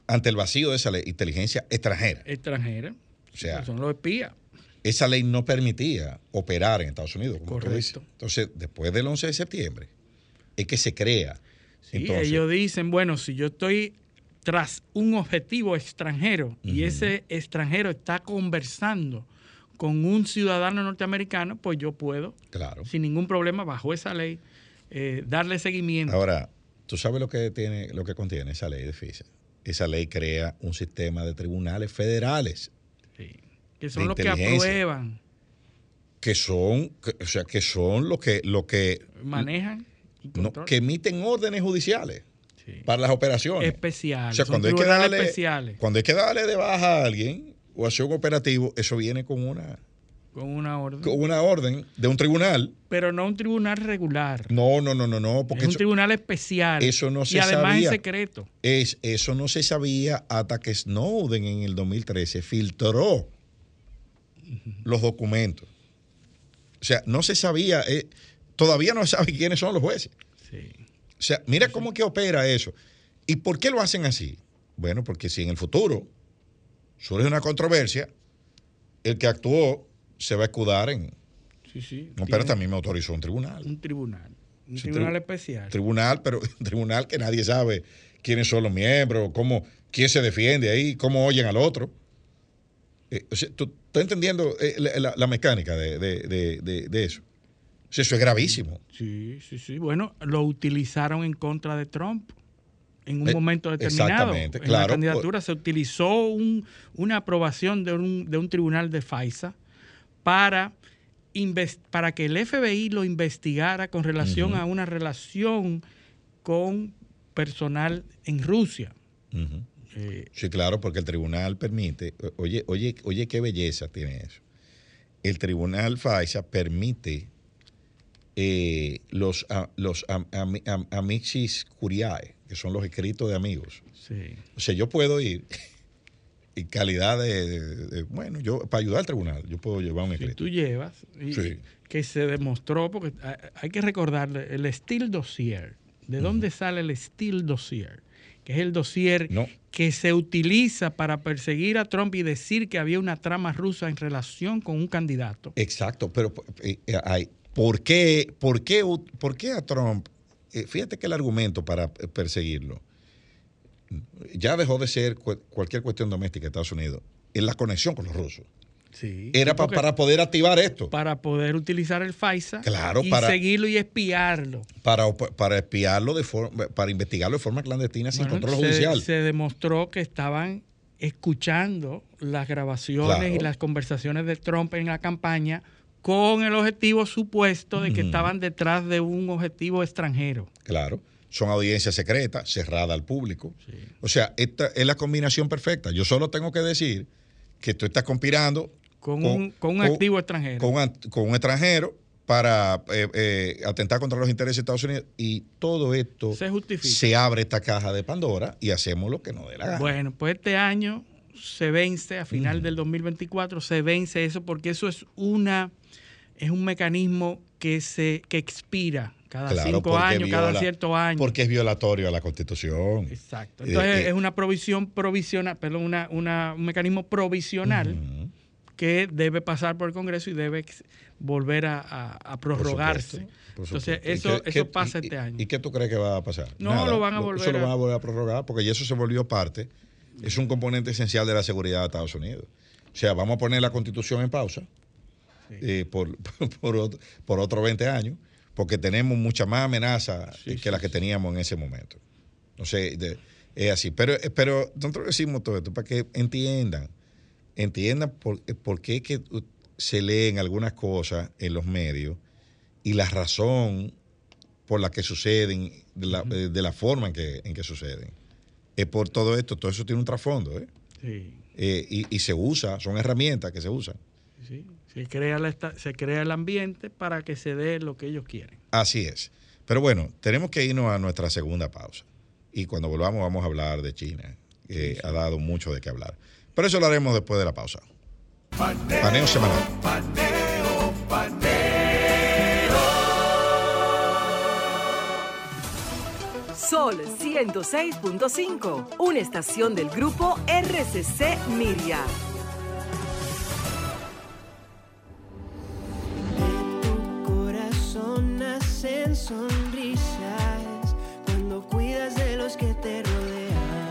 ante el vacío de esa ley, inteligencia extranjera, extranjera. O sea, son los espías. esa ley no permitía operar en Estados Unidos. Como tú Correcto. dices. Entonces, después del 11 de septiembre, es que se crea. Sí, Entonces, ellos dicen, bueno, si yo estoy tras un objetivo extranjero y ese extranjero está conversando con un ciudadano norteamericano, pues yo puedo, claro. sin ningún problema, bajo esa ley, eh, darle seguimiento. Ahora, ¿tú sabes lo que tiene, lo que contiene esa ley de FISA? Esa ley crea un sistema de tribunales federales Sí. Que son los que aprueban, que son, que- o sea, que son los que, lo que, manejan y no, que emiten órdenes judiciales Sí. para las operaciones. especiales. O sea, cuando hay, que darle, especiales. cuando hay que darle de baja a alguien o hacer un operativo, eso viene con una con una orden. con una orden de un tribunal. Pero no un tribunal regular. No, no, no, no, no, porque es un eso, tribunal especial. eso no se Y además sabía. es secreto. es, eso no se sabía hasta que Snowden en el 2013 filtró los documentos. O sea, no se sabía, eh, todavía no se sabe quiénes son los jueces. Sí. O sea, mira cómo que opera eso. ¿Y por qué lo hacen así? Bueno, porque si en el futuro surge una controversia, el que actuó se va a escudar en... Sí, sí. No, pero también me autorizó un tribunal. Un tribunal. Un Sí, tribunal tri- especial. Tribunal, pero un tribunal que nadie sabe quiénes son los miembros, cómo, quién se defiende ahí, cómo oyen al otro. Eh, o sea, ¿tú estás entendiendo eh, la, la- mecánica de, de- de- de- eso? O sea, eso es gravísimo. Sí, sí, sí. Bueno, lo utilizaron en contra de Trump en un Eh, momento determinado. exactamente, en claro, la candidatura se utilizó un- una aprobación de un, de un tribunal de FISA para, para que el FBI lo investigara con relación a una relación con personal en Rusia. Eh, Sí, claro, porque el tribunal permite, oye, oye, oye, qué belleza tiene eso. El tribunal FISA permite eh, los, a- los am- ami- am- amixis curiae, que son los escritos de amigos. sí. O sea, yo puedo ir en calidad de, de- de- bueno, yo para ayudar al tribunal, yo puedo llevar un Si escrito. tú llevas, y- Sí. que se demostró, porque hay- que recordarle, el Steel Dossier. ¿De dónde sale el Steel Dossier? Que es el dossier No. que se utiliza para perseguir a Trump y decir que había una trama rusa en relación con un candidato. Exacto, pero eh, eh, ¿por, qué, por, qué, por qué a Trump? eh, fíjate que el argumento para perseguirlo ya dejó de ser cu- cualquier cuestión doméstica de Estados Unidos. Es la conexión con los rusos. Sí. Era pa- para poder activar esto, para poder utilizar el FISA Claro, y para- seguirlo y espiarlo. para, para espiarlo, de forma, para investigarlo de forma clandestina sin control se, judicial. se demostró que estaban escuchando las grabaciones Claro. y las conversaciones de Trump en la campaña con el objetivo supuesto de que estaban detrás de un objetivo extranjero. Claro. Son audiencias secretas, cerradas al público. Sí. O sea, esta es la combinación perfecta. Yo solo tengo que decir que tú estás conspirando Con, Con- un, con un con- activo extranjero. con, un- con un extranjero para eh, eh, atentar contra los intereses de Estados Unidos y todo esto se justifica. se abre esta caja de Pandora y hacemos lo que nos dé la gana. Bueno, pues este año se vence, a final Ujú. del 2024, se vence eso porque eso es una es un mecanismo que se que expira cada Claro, cinco años, cada cierto año. Porque es violatorio a la Constitución. Exacto. Eh, Entonces eh, es una provisión provisional, perdón, una, una- un mecanismo provisional que debe pasar por el Congreso y debe volver a, a- a Por prorrogarse. supuesto, por Entonces supuesto. ¿Y eso, qué- eso qué- pasa y- este año. ¿Y qué tú crees que va a pasar? No, lo van a volver Eso lo a- van a volver a prorrogar porque ya eso se volvió parte. Es un componente esencial de la seguridad de Estados Unidos. O sea, vamos a poner la constitución en pausa Sí. eh, por, por, otro, por otros 20 años porque tenemos mucha más amenaza Sí, eh, que sí, la que teníamos en ese momento. No sé, de- es así. Pero, eh, pero nosotros decimos todo esto para que entiendan, entiendan por, eh, por qué que se leen algunas cosas en los medios y la razón por la que suceden, de la, de la forma en que, en que suceden. Es por todo esto, todo eso tiene un trasfondo, ¿eh? Sí, Eh, y, y se usa, son herramientas que se usan. sí. Se, crea la se crea el ambiente para que se dé lo que ellos quieren. Así es. Pero bueno, tenemos que irnos a nuestra segunda pausa. Y cuando volvamos vamos a hablar de China, que ha dado mucho de qué hablar. Pero eso lo haremos después de la pausa. Paneo semanal. Paneo, paneo. Sol 106.5, una estación del grupo RCC Miria. Nacen sonrisas cuando cuidas de los que te rodean.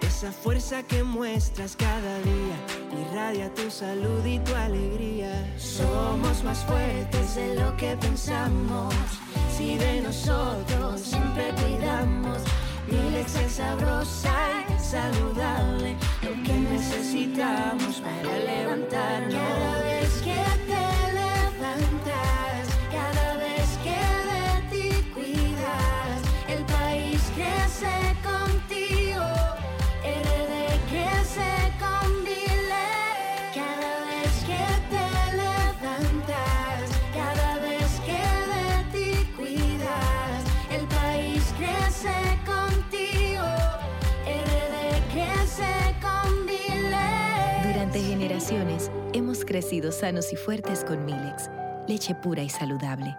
Esa fuerza que muestras cada día irradia tu salud y tu alegría. Somos más fuertes de lo que pensamos. Si de nosotros siempre cuidamos. Mi leche sabrosa y saludable, lo que necesitamos para levantarnos. Cada vez que te crecido sanos y fuertes con Milex, leche pura y saludable.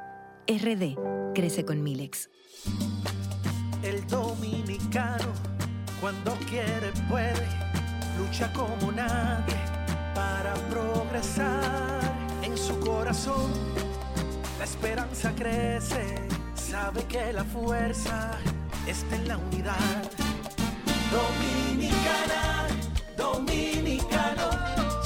RD crece con Milex. El dominicano, cuando quiere, puede, lucha como nadie para progresar. En su corazón, la esperanza crece, sabe que la fuerza está en la unidad. Dominicana, dominicano,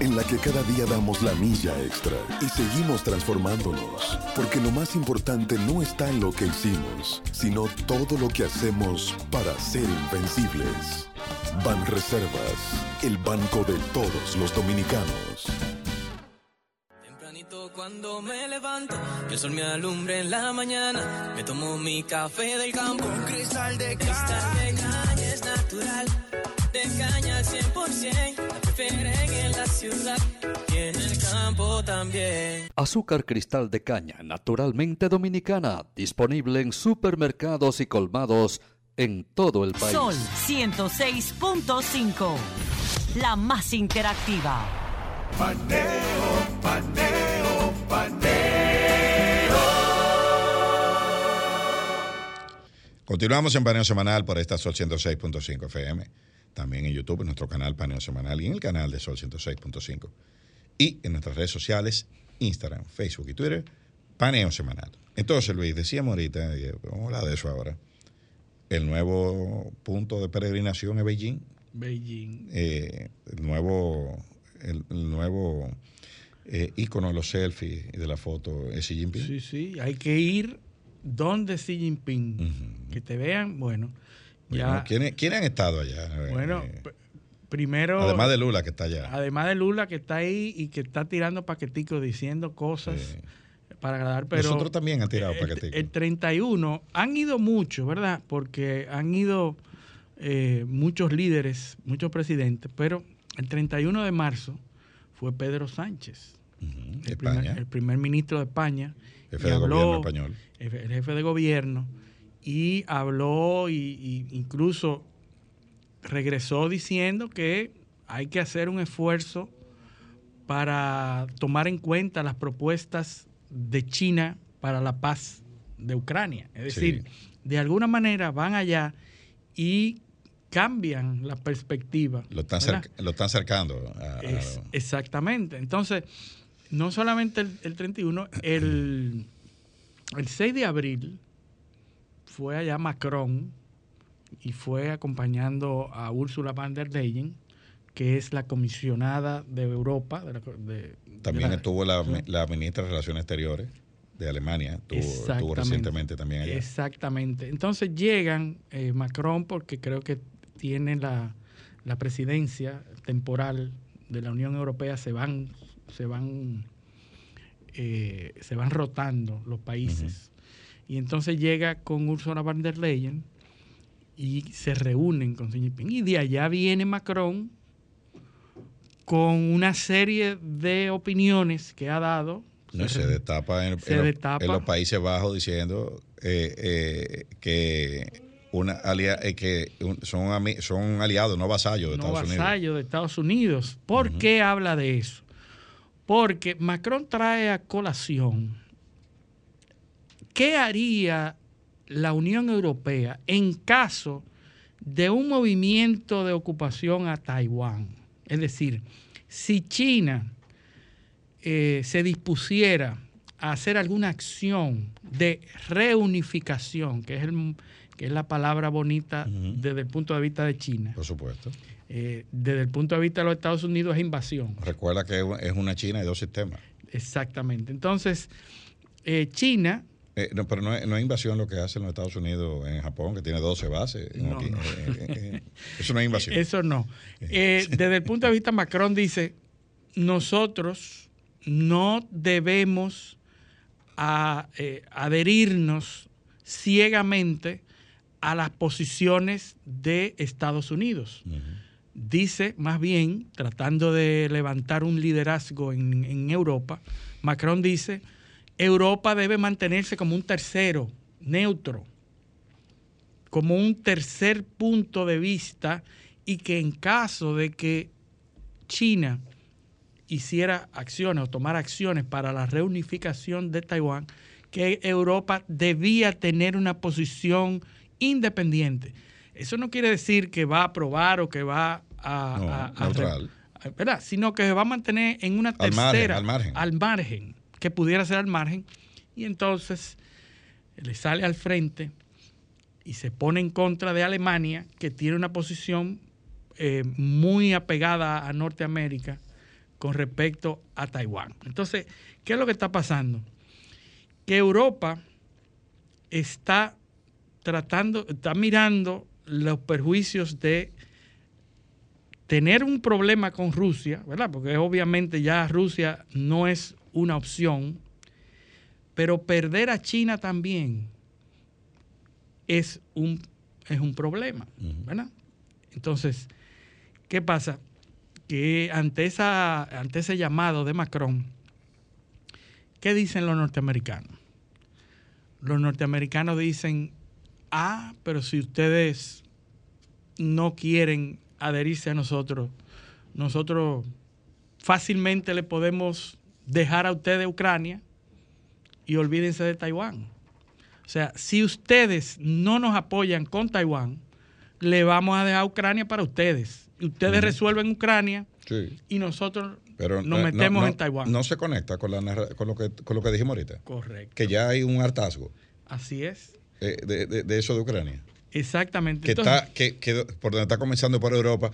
en la que cada día damos la milla extra y seguimos transformándonos, porque lo más importante no está en lo que hicimos, sino todo lo que hacemos para ser invencibles. Ban Reservas, el banco de todos los dominicanos. Tempranito cuando me levanto, que el sol me alumbre en la mañana, me tomo mi café del campo. Un cristal de cristal de caña es natural, de caña al 100%, la prefieren en la ciudad y en el campo también. Azúcar cristal de caña, naturalmente dominicana, disponible en supermercados y colmados en todo el país. Sol 106.5. La más interactiva. Paneo, paneo, paneo. Continuamos en Paneo Semanal por esta Sol 106.5 FM. También en YouTube, en nuestro canal Paneo Semanal y en el canal de Sol 106.5. Y en nuestras redes sociales, Instagram, Facebook y Twitter, Paneo Semanal. Entonces, Luis, decíamos ahorita, vamos a hablar de eso ahora, el nuevo punto de peregrinación es Beijing. Beijing. Eh, el nuevo, el, el nuevo eh, ícono de los selfies y de la foto es Xi Jinping. Sí, sí, hay que ir donde Xi Jinping. Que te vean, bueno. Ya, ¿quiénes, quiénes han estado allá? bueno, Eh, primero. además de Lula, que está allá. Además de Lula que está ahí y que está tirando paqueticos diciendo cosas para agradar, pero Nosotros también han tirado el, paqueticos. el 31 han ido muchos, ¿verdad? Porque han ido eh, muchos líderes, muchos presidentes, pero el 31 de marzo fue Pedro Sánchez, el, primer, el ministro de España. Jefe de gobierno español. El, el jefe de gobierno. Y habló y, y incluso regresó diciendo que hay que hacer un esfuerzo para tomar en cuenta las propuestas de China para la paz de Ucrania. Es decir, de alguna manera van allá y cambian la perspectiva. Lo están, cerca- lo están cercando. a- a- Es- exactamente. Entonces, no solamente el, el 31, el, el 6 de abril fue allá Macron y fue acompañando a Ursula von der Leyen, que es la comisionada de Europa. de la de- también de la- estuvo la, la ministra de Relaciones Exteriores de Alemania. Estuvo, recientemente también allá. Exactamente. Entonces llegan eh, Macron porque creo que tiene la, la presidencia temporal de la Unión Europea, se van, se van, eh, se van rotando los países. Y entonces llega con Ursula von der Leyen y se reúnen con Xi Jinping. Y de allá viene Macron con una serie de opiniones que ha dado. No, se destapa en, se en los- en los Países Bajos diciendo eh, eh, que una alia- eh, que un- son, ami- son aliados, no vasallos de no Estados Unidos. vasallo de Estados Unidos. ¿Por qué habla de eso? Porque Macron trae a colación qué haría la Unión Europea en caso de un movimiento de ocupación a Taiwán. Es decir, si China eh, se dispusiera a hacer alguna acción de reunificación, que es, el- que es la palabra bonita desde el punto de vista de China, Por supuesto. eh, desde el punto de vista de los Estados Unidos es invasión. Recuerda que es una China de dos sistemas. Exactamente. Entonces, eh, China, Eh, no, pero no es, no es invasión lo que hacen los Estados Unidos en Japón, que tiene 12 bases. en No, aquí. no. Eh, eh, eso no es invasión. eso no. Desde el punto de vista Macron dice, nosotros no debemos a- adherirnos ciegamente a las posiciones de Estados Unidos. Dice, más bien, tratando de levantar un liderazgo en, en Europa, Macron dice, Europa debe mantenerse como un tercero, neutro, como un tercer punto de vista y que en caso de que China hiciera acciones o tomara acciones para la reunificación de Taiwán, que Europa debía tener una posición independiente. Eso no quiere decir que va a aprobar o que va a... No, a- a- neutral. a- ¿verdad? Sino que se va a mantener en una Al margen, tercera... al margen. al margen, que pudiera ser al margen. Y entonces le sale al frente y se pone en contra de Alemania, que tiene una posición eh, muy apegada a Norteamérica con respecto a Taiwán. Entonces, ¿qué es lo que está pasando? Que Europa está tratando, está mirando los perjuicios de tener un problema con Rusia, ¿verdad? Porque obviamente ya Rusia no es una opción, pero perder a China también es un, es un problema, ¿verdad? Entonces, ¿qué pasa? Que ante, esa, ante ese llamado de Macron, ¿qué dicen los norteamericanos? Los norteamericanos dicen, ah, pero si ustedes no quieren adherirse a nosotros, nosotros fácilmente le podemos dejar a ustedes Ucrania y olvídense de Taiwán. O sea, si ustedes no nos apoyan con Taiwán, le vamos a dejar Ucrania para ustedes. Y Ustedes resuelven Ucrania Sí. y nosotros Pero nos no- metemos no- en Taiwán. No se conecta con, la con, lo que, con lo que dijimos ahorita. Correcto. Que ya hay un hartazgo Así es. eh, de, de- de eso de Ucrania. Exactamente. Que Entonces, está, que, que por donde está comenzando por Europa,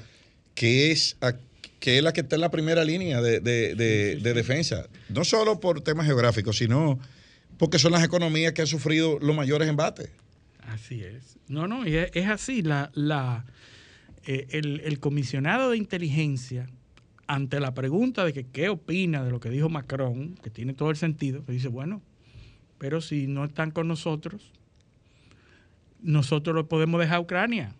que es, que es la que está en la primera línea de, de- de- de defensa. No solo por temas geográficos, sino porque son las economías que han sufrido los mayores embates. Así es. No, no, y es, es así. La, la, eh, el, el comisionado de inteligencia, ante la pregunta de que qué opina de lo que dijo Macron, que tiene todo el sentido, que dice, bueno, pero si no están con nosotros, nosotros lo podemos dejar a Ucrania.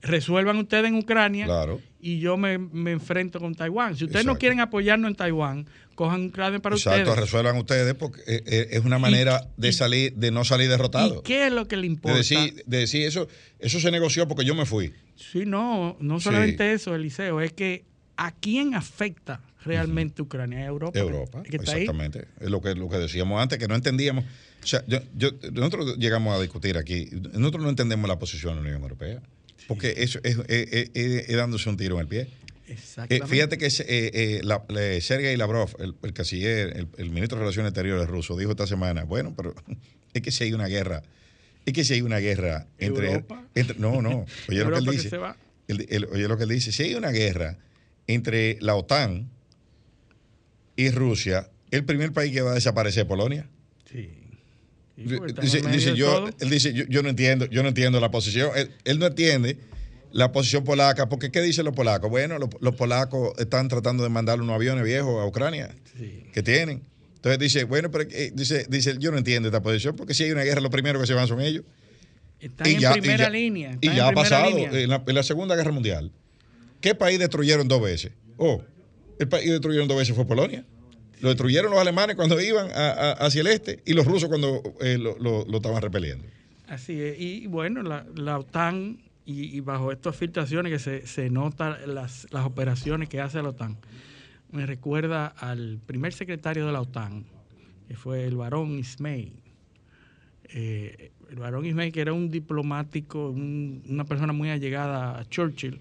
Resuelvan ustedes en Ucrania Claro. y yo me, me enfrento con Taiwán. Si ustedes no Exacto. quieren apoyarnos en Taiwán, cojan Ucrania para Exacto, ustedes. resuelvan ustedes porque eh, eh, es una manera de salir, de no salir derrotado. ¿Y qué es lo que le De importa? decir, de decir eso, eso se negoció porque yo me fui. Sí, no, no Sí. solamente eso, Eliseo, es que ¿a quién afecta realmente Ucrania? ¿A Europa? Europa, que está ahí. exactamente. Es lo que, lo que decíamos antes, que no entendíamos. O sea, yo- yo- nosotros llegamos a discutir aquí, nosotros no entendemos la posición de la Unión Europea, porque eso es, es- es- dándose un tiro en el pie. Eh, Exactamente. fíjate que eh, eh, la- le- Sergei Lavrov, el, el canciller, el, el ministro de Relaciones Exteriores ruso, dijo esta semana, bueno, pero es que si hay una guerra, es que si hay una guerra entre... ¿Europa? entre- no, no, oye lo que él Europa que dice. Él- él- oye lo que él dice, si hay una guerra entre la OTAN y Rusia, el primer país que va a desaparecer es Polonia. Sí. Sí, porque está en Dice, yo, él dice, yo, yo no entiendo, yo no entiendo la posición. Él, él no entiende la posición polaca, porque ¿qué dicen los polacos? Bueno, los, los polacos están tratando de mandar unos aviones viejos a Ucrania que tienen. Entonces dice, bueno, pero eh, dice, dice, yo no entiendo esta posición, porque si hay una guerra, lo primero que se van son ellos. Están en primera línea. Y ya ha pasado en la, en la Segunda Guerra Mundial. ¿Qué país destruyeron dos veces? Oh, el país que destruyeron dos veces fue Polonia. Lo destruyeron los alemanes cuando iban a- a- hacia el este y los rusos cuando eh, lo, lo- lo estaban repeliendo. Así es. Y bueno, la, la OTAN, y, bajo estas filtraciones que se, se notan las, las operaciones que hace la OTAN, me recuerda al primer secretario de la OTAN, que fue el varón Ismay. Eh, el varón Ismay, que era un diplomático, un- una persona muy allegada a Churchill,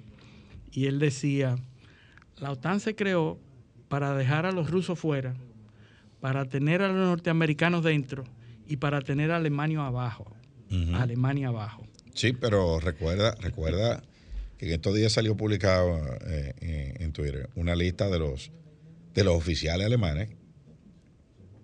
y él decía, la OTAN se creó para dejar a los rusos fuera, para tener a los norteamericanos dentro y para tener a Alemania abajo. Alemania abajo. Sí, pero recuerda, recuerda que en estos días salió publicado eh, en Twitter una lista de los de los oficiales alemanes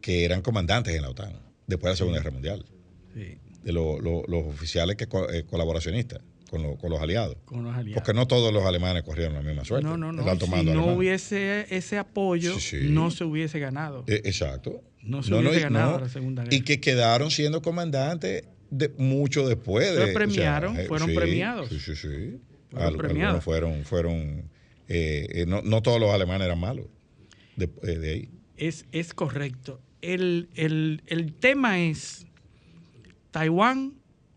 que eran comandantes en la OTAN después de la Segunda Guerra Mundial. Sí. De lo- lo- los oficiales que eh, colaboracionistas con, lo- con los aliados. Con los aliados. Porque no todos los alemanes corrieron la misma suerte. No, no, Si no alemán. hubiese ese apoyo, Sí, sí. no se hubiese ganado. Eh, exacto. No se hubiese ganado la Segunda Guerra. Y que quedaron siendo comandantes de, mucho después de. Premiaron, o sea, eh, fueron sí, premiados. Sí, sí, sí. Fueron Al- premiados. fueron, fueron eh, eh, no, no todos los alemanes eran malos de, de ahí. Es, es correcto. El, el- el tema es Taiwán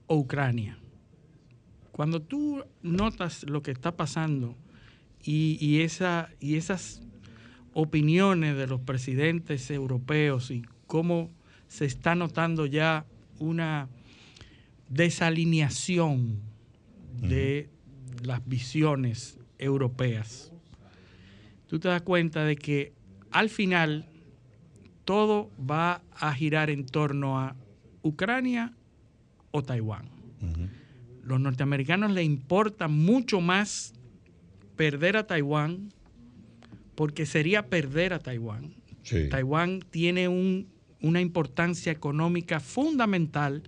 o Ucrania. Cuando tú notas lo que está pasando y, y esa, y esas opiniones de los presidentes europeos y cómo se está notando ya una desalineación de las visiones europeas, tú te das cuenta de que al final todo va a girar en torno a Ucrania o Taiwán. Los norteamericanos les importa mucho más perder a Taiwán porque sería perder a Taiwán. Sí. Taiwán tiene un- una importancia económica fundamental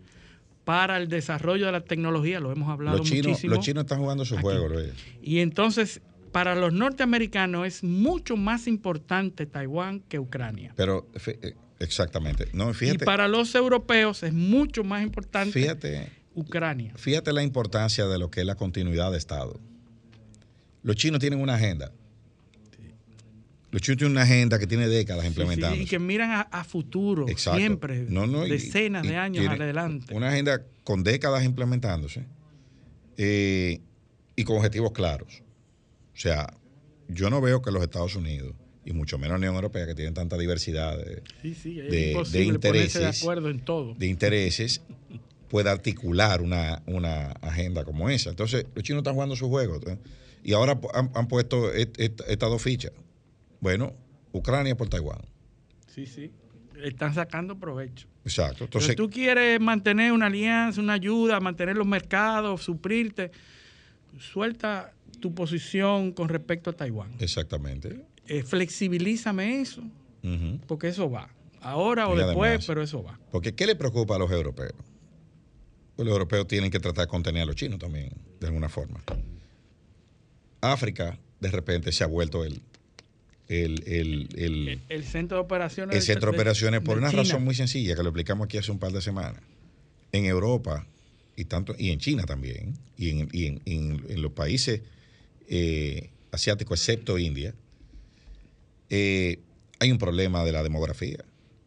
para el desarrollo de la tecnología, lo hemos hablado Los chinos, muchísimo. los chinos están jugando su aquí. juego, Luis. Y entonces, para los norteamericanos es mucho más importante Taiwán que Ucrania. Pero eh, exactamente. No, Y fíjate, para los europeos es mucho más importante fíjate, Ucrania. fíjate la importancia de lo que es la continuidad de Estado. Los chinos tienen una agenda. Los chinos tienen una agenda que tiene décadas Sí, sí, implementando. y que miran a, a futuro, Exacto. siempre, No, no, y- decenas y de años adelante. Una agenda con décadas implementándose eh, y con objetivos claros. O sea, yo no veo que los Estados Unidos, y mucho menos la Unión Europea, que tienen tanta diversidad de, Sí, sí, es de- de ponerse de intereses, acuerdo en todo. de intereses, pueda articular una, una agenda como esa. Entonces, los chinos están jugando su juego. ¿eh? Y ahora han, han puesto est- est- estas dos fichas. Bueno, Ucrania por Taiwán. Sí, sí. Están sacando provecho. Exacto. Pero Entonces, tú quieres mantener una alianza, una ayuda, mantener los mercados, suprirte, suelta tu posición con respecto a Taiwán. exactamente. Eh, flexibilízame eso, porque eso va. Ahora o después, además- pero eso va. Porque ¿qué le preocupa a los europeos? Pues los europeos tienen que tratar de contener a los chinos también, de alguna forma. África, de repente, se ha vuelto el, el, el- el- El, centro de operaciones. el centro de operaciones por de una China. razón muy sencilla que lo explicamos aquí hace un par de semanas. En Europa y tanto y en China también y en, y en- en- en los países eh, asiáticos excepto India eh, hay un problema de la demografía.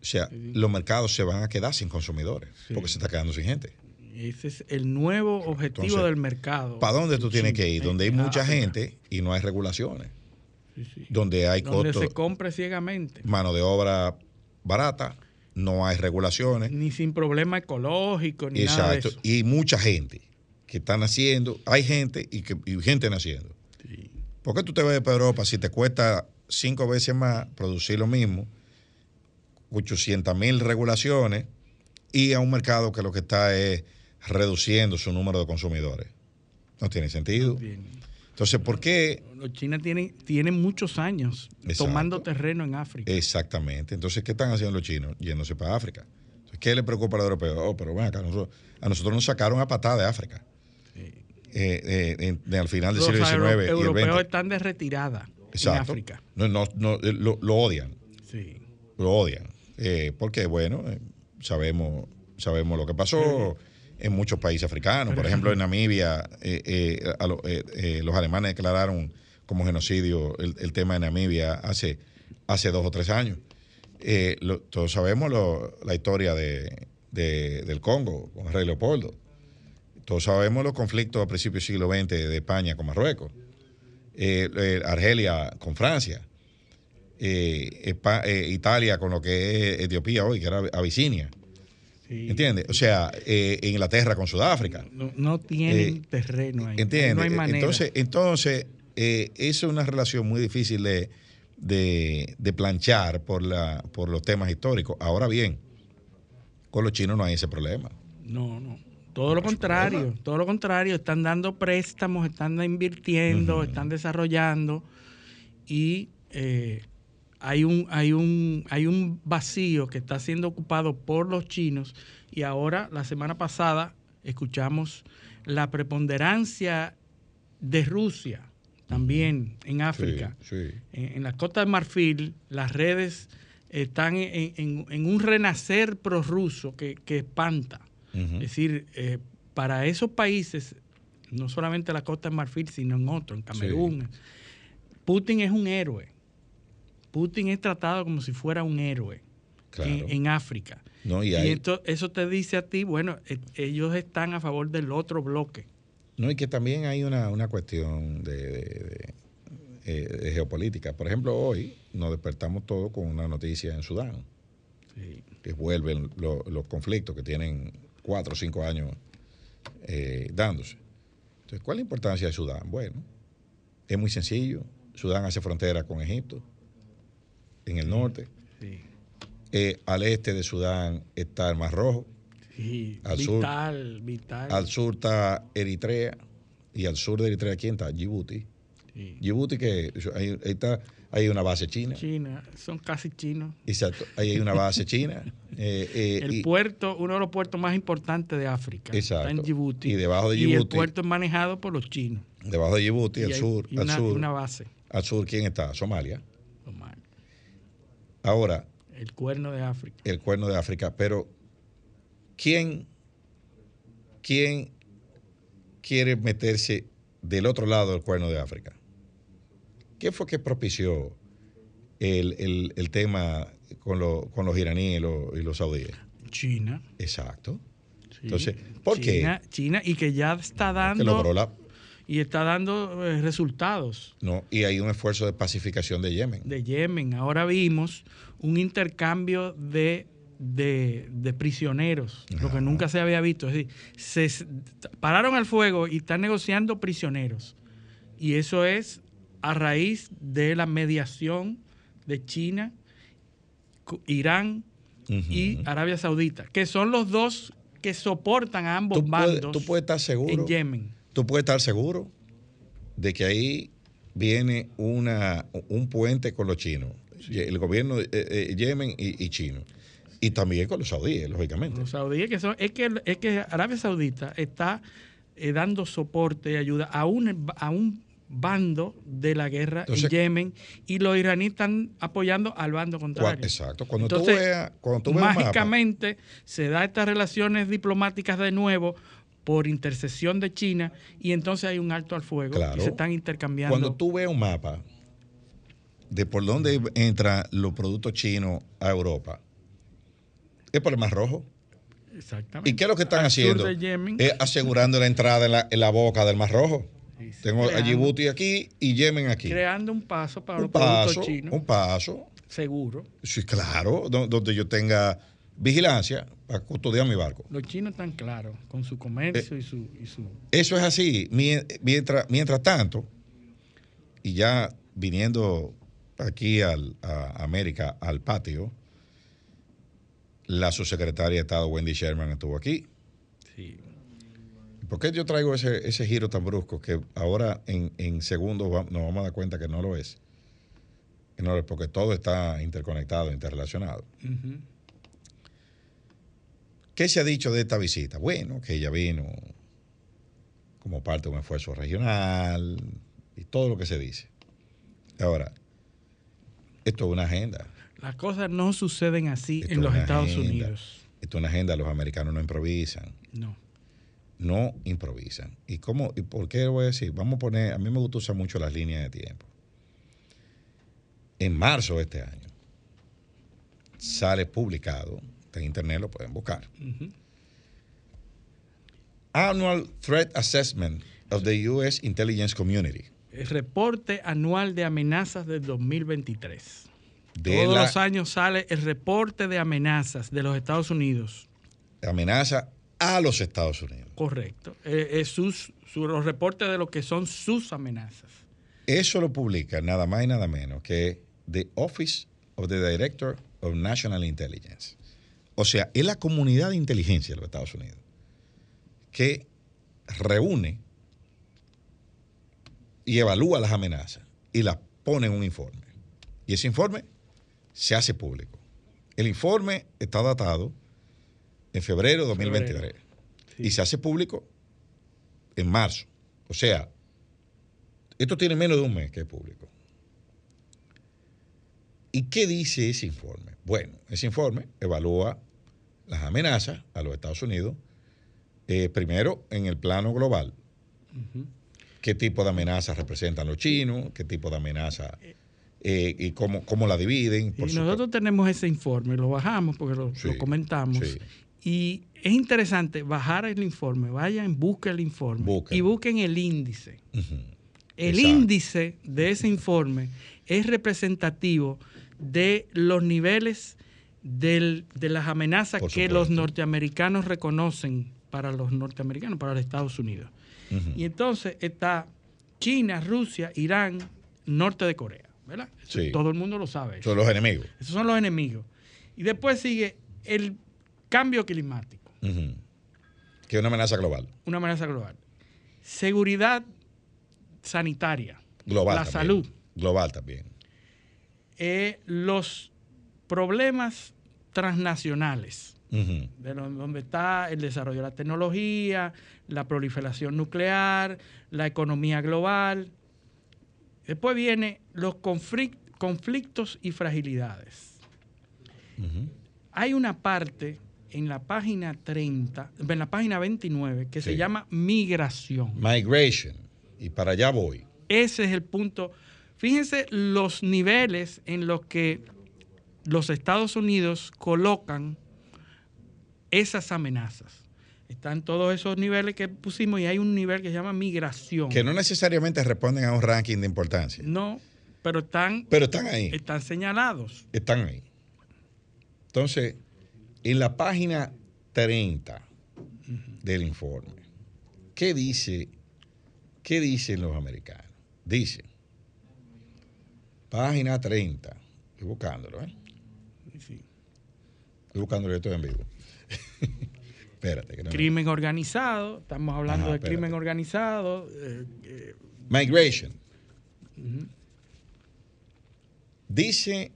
O sea, los mercados se van a quedar sin consumidores porque se está quedando sin gente. Ese es el nuevo objetivo Entonces, del mercado. ¿Para dónde tú tienes que ir? Donde hay mucha gente y no hay regulaciones. Sí, sí. Donde hay Donde costos, se compre ciegamente. mano de obra barata, no hay regulaciones. Ni sin problema ecológico, ni nada de Exacto. Y mucha gente que está naciendo, hay gente y, que, y gente naciendo. ¿Por qué tú te ves para Europa si te cuesta cinco veces más producir lo mismo, 800 mil regulaciones y a un mercado que lo que está es reduciendo su número de consumidores? No tiene sentido. Entonces, ¿por qué? Los China tienen, tienen muchos años Exacto. tomando terreno en África. Exactamente. Entonces, ¿qué están haciendo los chinos? Yéndose para África. Entonces, ¿Qué le preocupa a los europeos? Oh, pero ven acá, nosotros- a nosotros nos sacaron a patada de África. Eh, eh, en- en- al final del Los siglo XIX y el europeos están de retirada en Exacto. África. No, no, no, eh, lo, lo odian, Sí. lo odian. Eh, porque, bueno, sabemos, sabemos lo que pasó en muchos países africanos. Por ejemplo, en Namibia, eh, eh, a lo- eh, eh, los alemanes declararon como genocidio el, el tema de Namibia hace, hace dos o tres años. Eh, lo- todos sabemos lo- la historia de, de- del Congo con el rey Leopoldo. Todos sabemos los conflictos a principios del siglo XX de España con Marruecos. Eh, Argelia con Francia. Italia con lo que es Etiopía hoy, que era Abisinia. Sí. ¿Entiendes? O sea, eh, Inglaterra con Sudáfrica. No, no tienen Eh, terreno ahí. ¿Entiendes? No hay manera. Entonces, entonces eh, eso es una relación muy difícil de, de- de planchar por, la, por los temas históricos. Ahora bien, con los chinos no hay ese problema. No, no. Todo lo contrario, todo lo contrario. Están dando préstamos, están invirtiendo, están desarrollando y eh, hay, un, hay, un, hay un vacío que está siendo ocupado por los chinos y ahora, la semana pasada, escuchamos la preponderancia de Rusia también en África. Sí, sí. En, en la Costa de Marfil, las redes están en, en- en un renacer prorruso que, que espanta. Es decir, eh, para esos países, no solamente la Costa de Marfil, sino en otros, en Camerún, Putin es un héroe. Putin es tratado como si fuera un héroe Claro. en, en África. No, y esto- eso te dice a ti, bueno, eh, ellos están a favor del otro bloque. No, y que también hay una, una cuestión de, de- de, eh, de geopolítica. Por ejemplo, hoy nos despertamos todos con una noticia en Sudán, que vuelven lo- los conflictos que tienen cuatro o cinco años eh, dándose. Entonces, ¿cuál es la importancia de Sudán? Bueno, es muy sencillo. Sudán hace frontera con Egipto, en el norte. Eh, al este de Sudán está el Mar Rojo. Sí, Al sur. vital. Al sur está Eritrea y al sur de Eritrea, ¿quién está? Djibouti. Sí. Djibouti que ahí, ahí está, ahí hay una base china. China, son casi chinos. Exacto, ahí hay una base china. eh, eh, El y- puerto, uno de los puertos más importantes de África, está Exacto. en Djibouti. Y debajo de Y el Djibouti- puerto es manejado por los chinos. debajo de Djibouti, Y al hay- sur, y al una, sur, una base, al sur, ¿quién está? Somalia, Ahora, el cuerno de África. el cuerno de África, pero ¿quién, quién quiere meterse del otro lado del cuerno de África? ¿Qué fue que propició el, el- el tema con, lo- con los iraníes y los, y los saudíes? China. Exacto. sí. Entonces, ¿por China, China, y que ya está qué? dando Que logró la, y está dando eh, resultados no, y hay un esfuerzo de pacificación de Yemen. de Yemen. Ahora vimos un intercambio de, de- de prisioneros, lo que nunca se había visto. Es decir, se pararon al fuego y están negociando prisioneros. Y eso es a raíz de la mediación de China, Irán y. Arabia Saudita, que son los dos que soportan a ambos tú, puedes, bandos tú puedes estar seguro. en Yemen. Tú puedes estar seguro de que ahí viene una, un puente con los chinos. El gobierno de eh, eh, Yemen y, y chino. Y también con los saudíes, lógicamente. Los saudíes que son, es que, es que Arabia Saudita está eh, dando soporte y ayuda a un, a un bando de la guerra Entonces- en Yemen y los iraníes están apoyando al bando contrario. Exacto. Cuando tú Entonces, veas, cuando tú veas un mapa, mágicamente se da estas relaciones diplomáticas de nuevo por intercesión de China y entonces hay un alto al fuego Claro. y se están intercambiando. cuando tú veas un mapa de por dónde entran los productos chinos a Europa, es por el Mar Rojo. Exactamente. ¿Y qué es lo que están Al haciendo? Es asegurando la entrada en la, en la boca del Mar Rojo. Sí, sí, Tengo a creando- Djibouti aquí y Yemen aquí. creando un paso para Un los productos chinos, un paso. seguro. Sí, claro, do- donde yo tenga vigilancia para custodiar mi barco. Los chinos están claros con su comercio Eh, y su, y su Eso es así. Mie- Mientras, mientras tanto, y ya viniendo aquí al, a América, al patio, la subsecretaria de Estado, Wendy Sherman, estuvo aquí. sí, ¿Por qué yo traigo ese, ese giro tan brusco que ahora en, en segundos va- nos vamos a dar cuenta que no lo es? Que no lo es porque todo está interconectado, interrelacionado. ¿Qué se ha dicho de esta visita? Bueno, que ella vino como parte de un esfuerzo regional y todo lo que se dice. Ahora, esto es una agenda. Las cosas no suceden así Esto en los Estados agenda. Unidos. Esto es una agenda, los americanos no improvisan. No. No improvisan. ¿Y cómo? ¿Y por qué voy a decir? Vamos a poner, a mí me gusta usar mucho las líneas de tiempo. En marzo de este año sale publicado, está en internet lo pueden buscar. Annual Threat Assessment of the U.S. Intelligence Community. El reporte anual de amenazas del 2023. De Todos la los años sale el reporte de amenazas de los Estados Unidos. amenaza a los Estados Unidos. Correcto. Eh, eh, sus, su- los reportes de lo que son sus amenazas. Eso lo publica nada más y nada menos que The Office of the Director of National Intelligence. O sea, es la comunidad de inteligencia de los Estados Unidos que reúne y evalúa las amenazas y las pone en un informe. Y ese informe se hace público. El informe está datado en febrero de 2023 Febrero. y se hace público en marzo. O sea, esto tiene menos de un mes que es público. ¿Y qué dice ese informe? Bueno, ese informe evalúa las amenazas a los Estados Unidos eh, primero, en el plano global, qué tipo de amenazas representan los chinos, qué tipo de amenaza eh, y cómo, cómo la dividen. por Y nosotros tenemos ese informe, lo bajamos porque lo, Sí, lo comentamos. sí. Y es interesante bajar el informe, vayan, busquen el informe Busquen. y busquen el índice. El Exacto. índice de ese informe es representativo de los niveles del- de las amenazas que los norteamericanos reconocen para los norteamericanos, para los Estados Unidos. Y entonces está China, Rusia, Irán, norte de Corea, ¿verdad? Sí. Todo el mundo lo sabe. Son los enemigos. Esos son los enemigos. Y después sigue el cambio climático. Que es una amenaza global. una amenaza global. Seguridad sanitaria, Global la también. salud, Global también. eh, los problemas transnacionales, de donde está el desarrollo de la tecnología, la proliferación nuclear, la economía global. Después viene los conflic- conflictos y fragilidades. Hay una parte en la página 30, en la página 29, que se llama migración. Migration. Y para allá voy. Ese es el punto. Fíjense los niveles en los que los Estados Unidos colocan esas amenazas. Están todos esos niveles que pusimos y hay un nivel que se llama migración. Que no necesariamente responden a un ranking de importancia. No, pero están, Pero están ahí. están señalados. Están ahí. Entonces, en la página 30 del informe, ¿qué dice? ¿Qué dicen los americanos? Dice, página 30, estoy buscándolo, ¿eh? Estoy buscándolo, yo estoy en vivo. Espérate. Que no me- Crimen organizado, estamos hablando Ajá, de espérate. crimen organizado. eh, eh, Migration. Dice,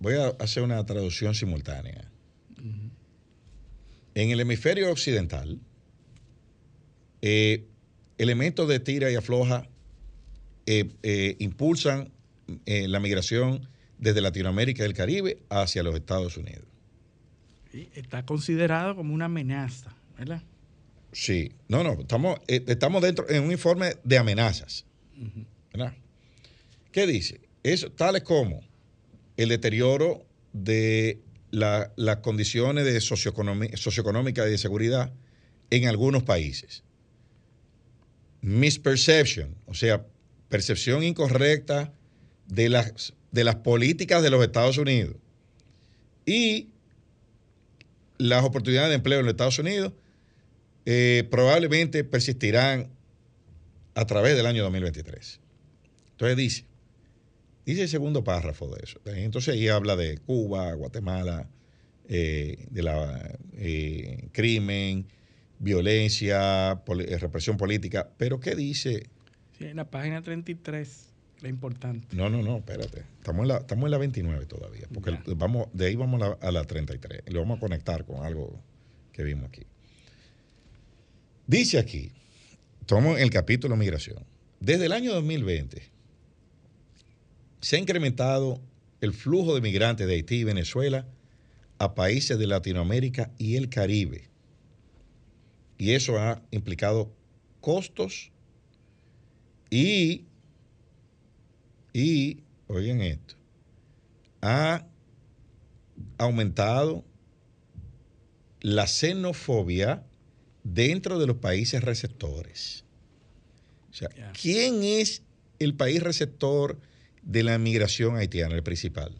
voy a hacer una traducción simultánea. En el hemisferio occidental, eh, elementos de tira y afloja impulsan la migración desde Latinoamérica y el Caribe hacia los Estados Unidos. Está considerado como una amenaza, ¿verdad? Sí, no, no, estamos, eh, estamos dentro en un informe de amenazas. ¿verdad? ¿Qué dice? Eso, tales como el deterioro de la- las condiciones de socioeconómicas y de seguridad en algunos países. Misperception, o sea, percepción incorrecta de las, de las políticas de los Estados Unidos. Y las oportunidades de empleo en los Estados Unidos eh, probablemente persistirán a través del año 2023. Entonces dice, dice el segundo párrafo de eso. Entonces ahí habla de Cuba, Guatemala, eh, de la eh, crimen, violencia, eh, represión política. Pero ¿qué dice? Sí, en la página 33, la importante. No, no, no, espérate. Estamos en la, estamos en la 29 todavía, porque Ya. vamos, de ahí vamos a la, a la 33. Y lo vamos a conectar con algo que vimos aquí. Dice aquí, tomo el capítulo migración. Desde el año 2020 se ha incrementado el flujo de migrantes de Haití y Venezuela a países de Latinoamérica y el Caribe. Y eso ha implicado costos y, y, oigan esto, ha aumentado la xenofobia dentro de los países receptores. O sea. ¿quién es el país receptor de la migración haitiana, el principal?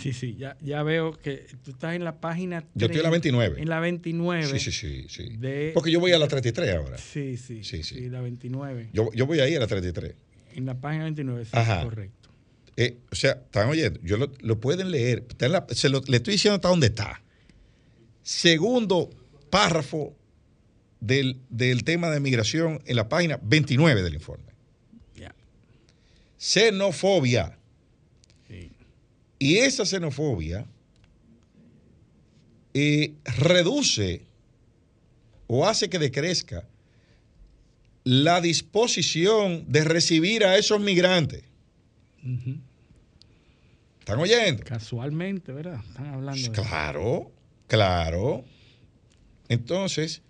Sí, sí, ya, ya veo que tú estás en la página. Yo estoy en la 30, 29. En la 29. Sí, sí, sí, sí. De- Porque yo voy a la 33 ahora. Sí, sí, Sí, sí, sí. la 29. Yo, yo voy ahí a la 33. En la página 29, sí, Ajá. correcto. Eh, o sea, están oyendo, yo lo, lo pueden leer. Está en la- se lo- le estoy diciendo hasta dónde está. Segundo párrafo del, del tema de migración en la página 29 del informe. Xenofobia. Sí. Y esa xenofobia eh, reduce o hace que decrezca la disposición de recibir a esos migrantes. ¿Están oyendo? Casualmente, ¿verdad? Están hablando de Claro, claro. Entonces,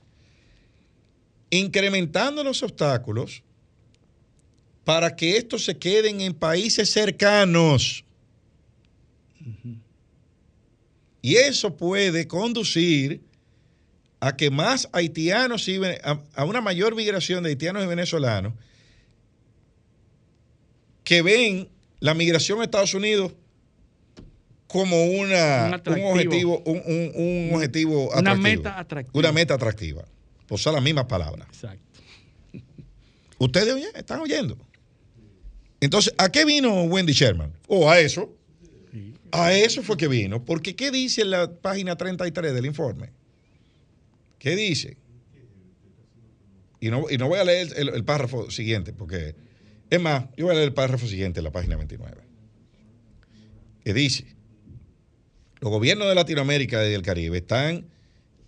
incrementando los obstáculos para que estos se queden en países cercanos. Y eso puede conducir a que más haitianos y a, a una mayor migración de haitianos y venezolanos que ven la migración a Estados Unidos como una, Un objetivo, un, un- un objetivo Una atractivo. meta atractiva. Una meta atractiva. Por usar las mismas palabras. Exacto. Ustedes están oyendo. Entonces, ¿a qué vino Wendy Sherman? O a eso. A eso fue que vino. Porque ¿qué dice en la página 33 del informe? ¿Qué dice? Y no, y no voy a leer el, el párrafo siguiente, porque es más, yo voy a leer el párrafo siguiente en la página 29. Que dice, los gobiernos de Latinoamérica y del Caribe están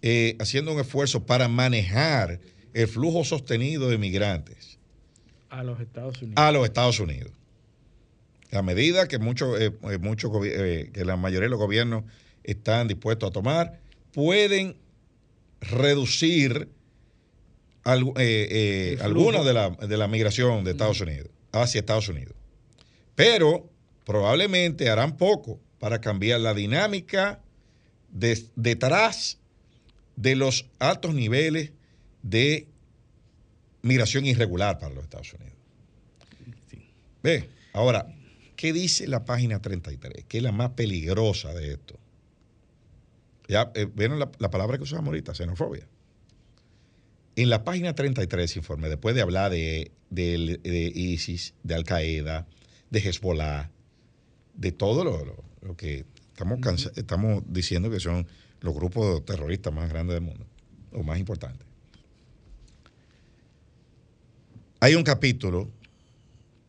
eh, haciendo un esfuerzo para manejar el flujo sostenido de migrantes A los Estados Unidos. a los Estados Unidos. A medida que muchos, eh, eh, muchos eh, que la mayoría de los gobiernos están dispuestos a tomar, pueden reducir eh, eh, alguna de la, de la migración de Estados Unidos hacia Estados Unidos. Pero probablemente harán poco para cambiar la dinámica de- detrás de los altos niveles de migración irregular para los Estados Unidos. Ve, ahora, ¿qué dice la página 33? Que es la más peligrosa de esto. Ya, eh, ¿vieron la, la palabra que usamos ahorita? Xenofobia. En la página 33 de ese informe, después de hablar de, del- de ISIS, de Al Qaeda, de Hezbollah, de todo lo, lo- lo que estamos, cansa- estamos diciendo que son los grupos terroristas más grandes del mundo, o más importantes. Hay un capítulo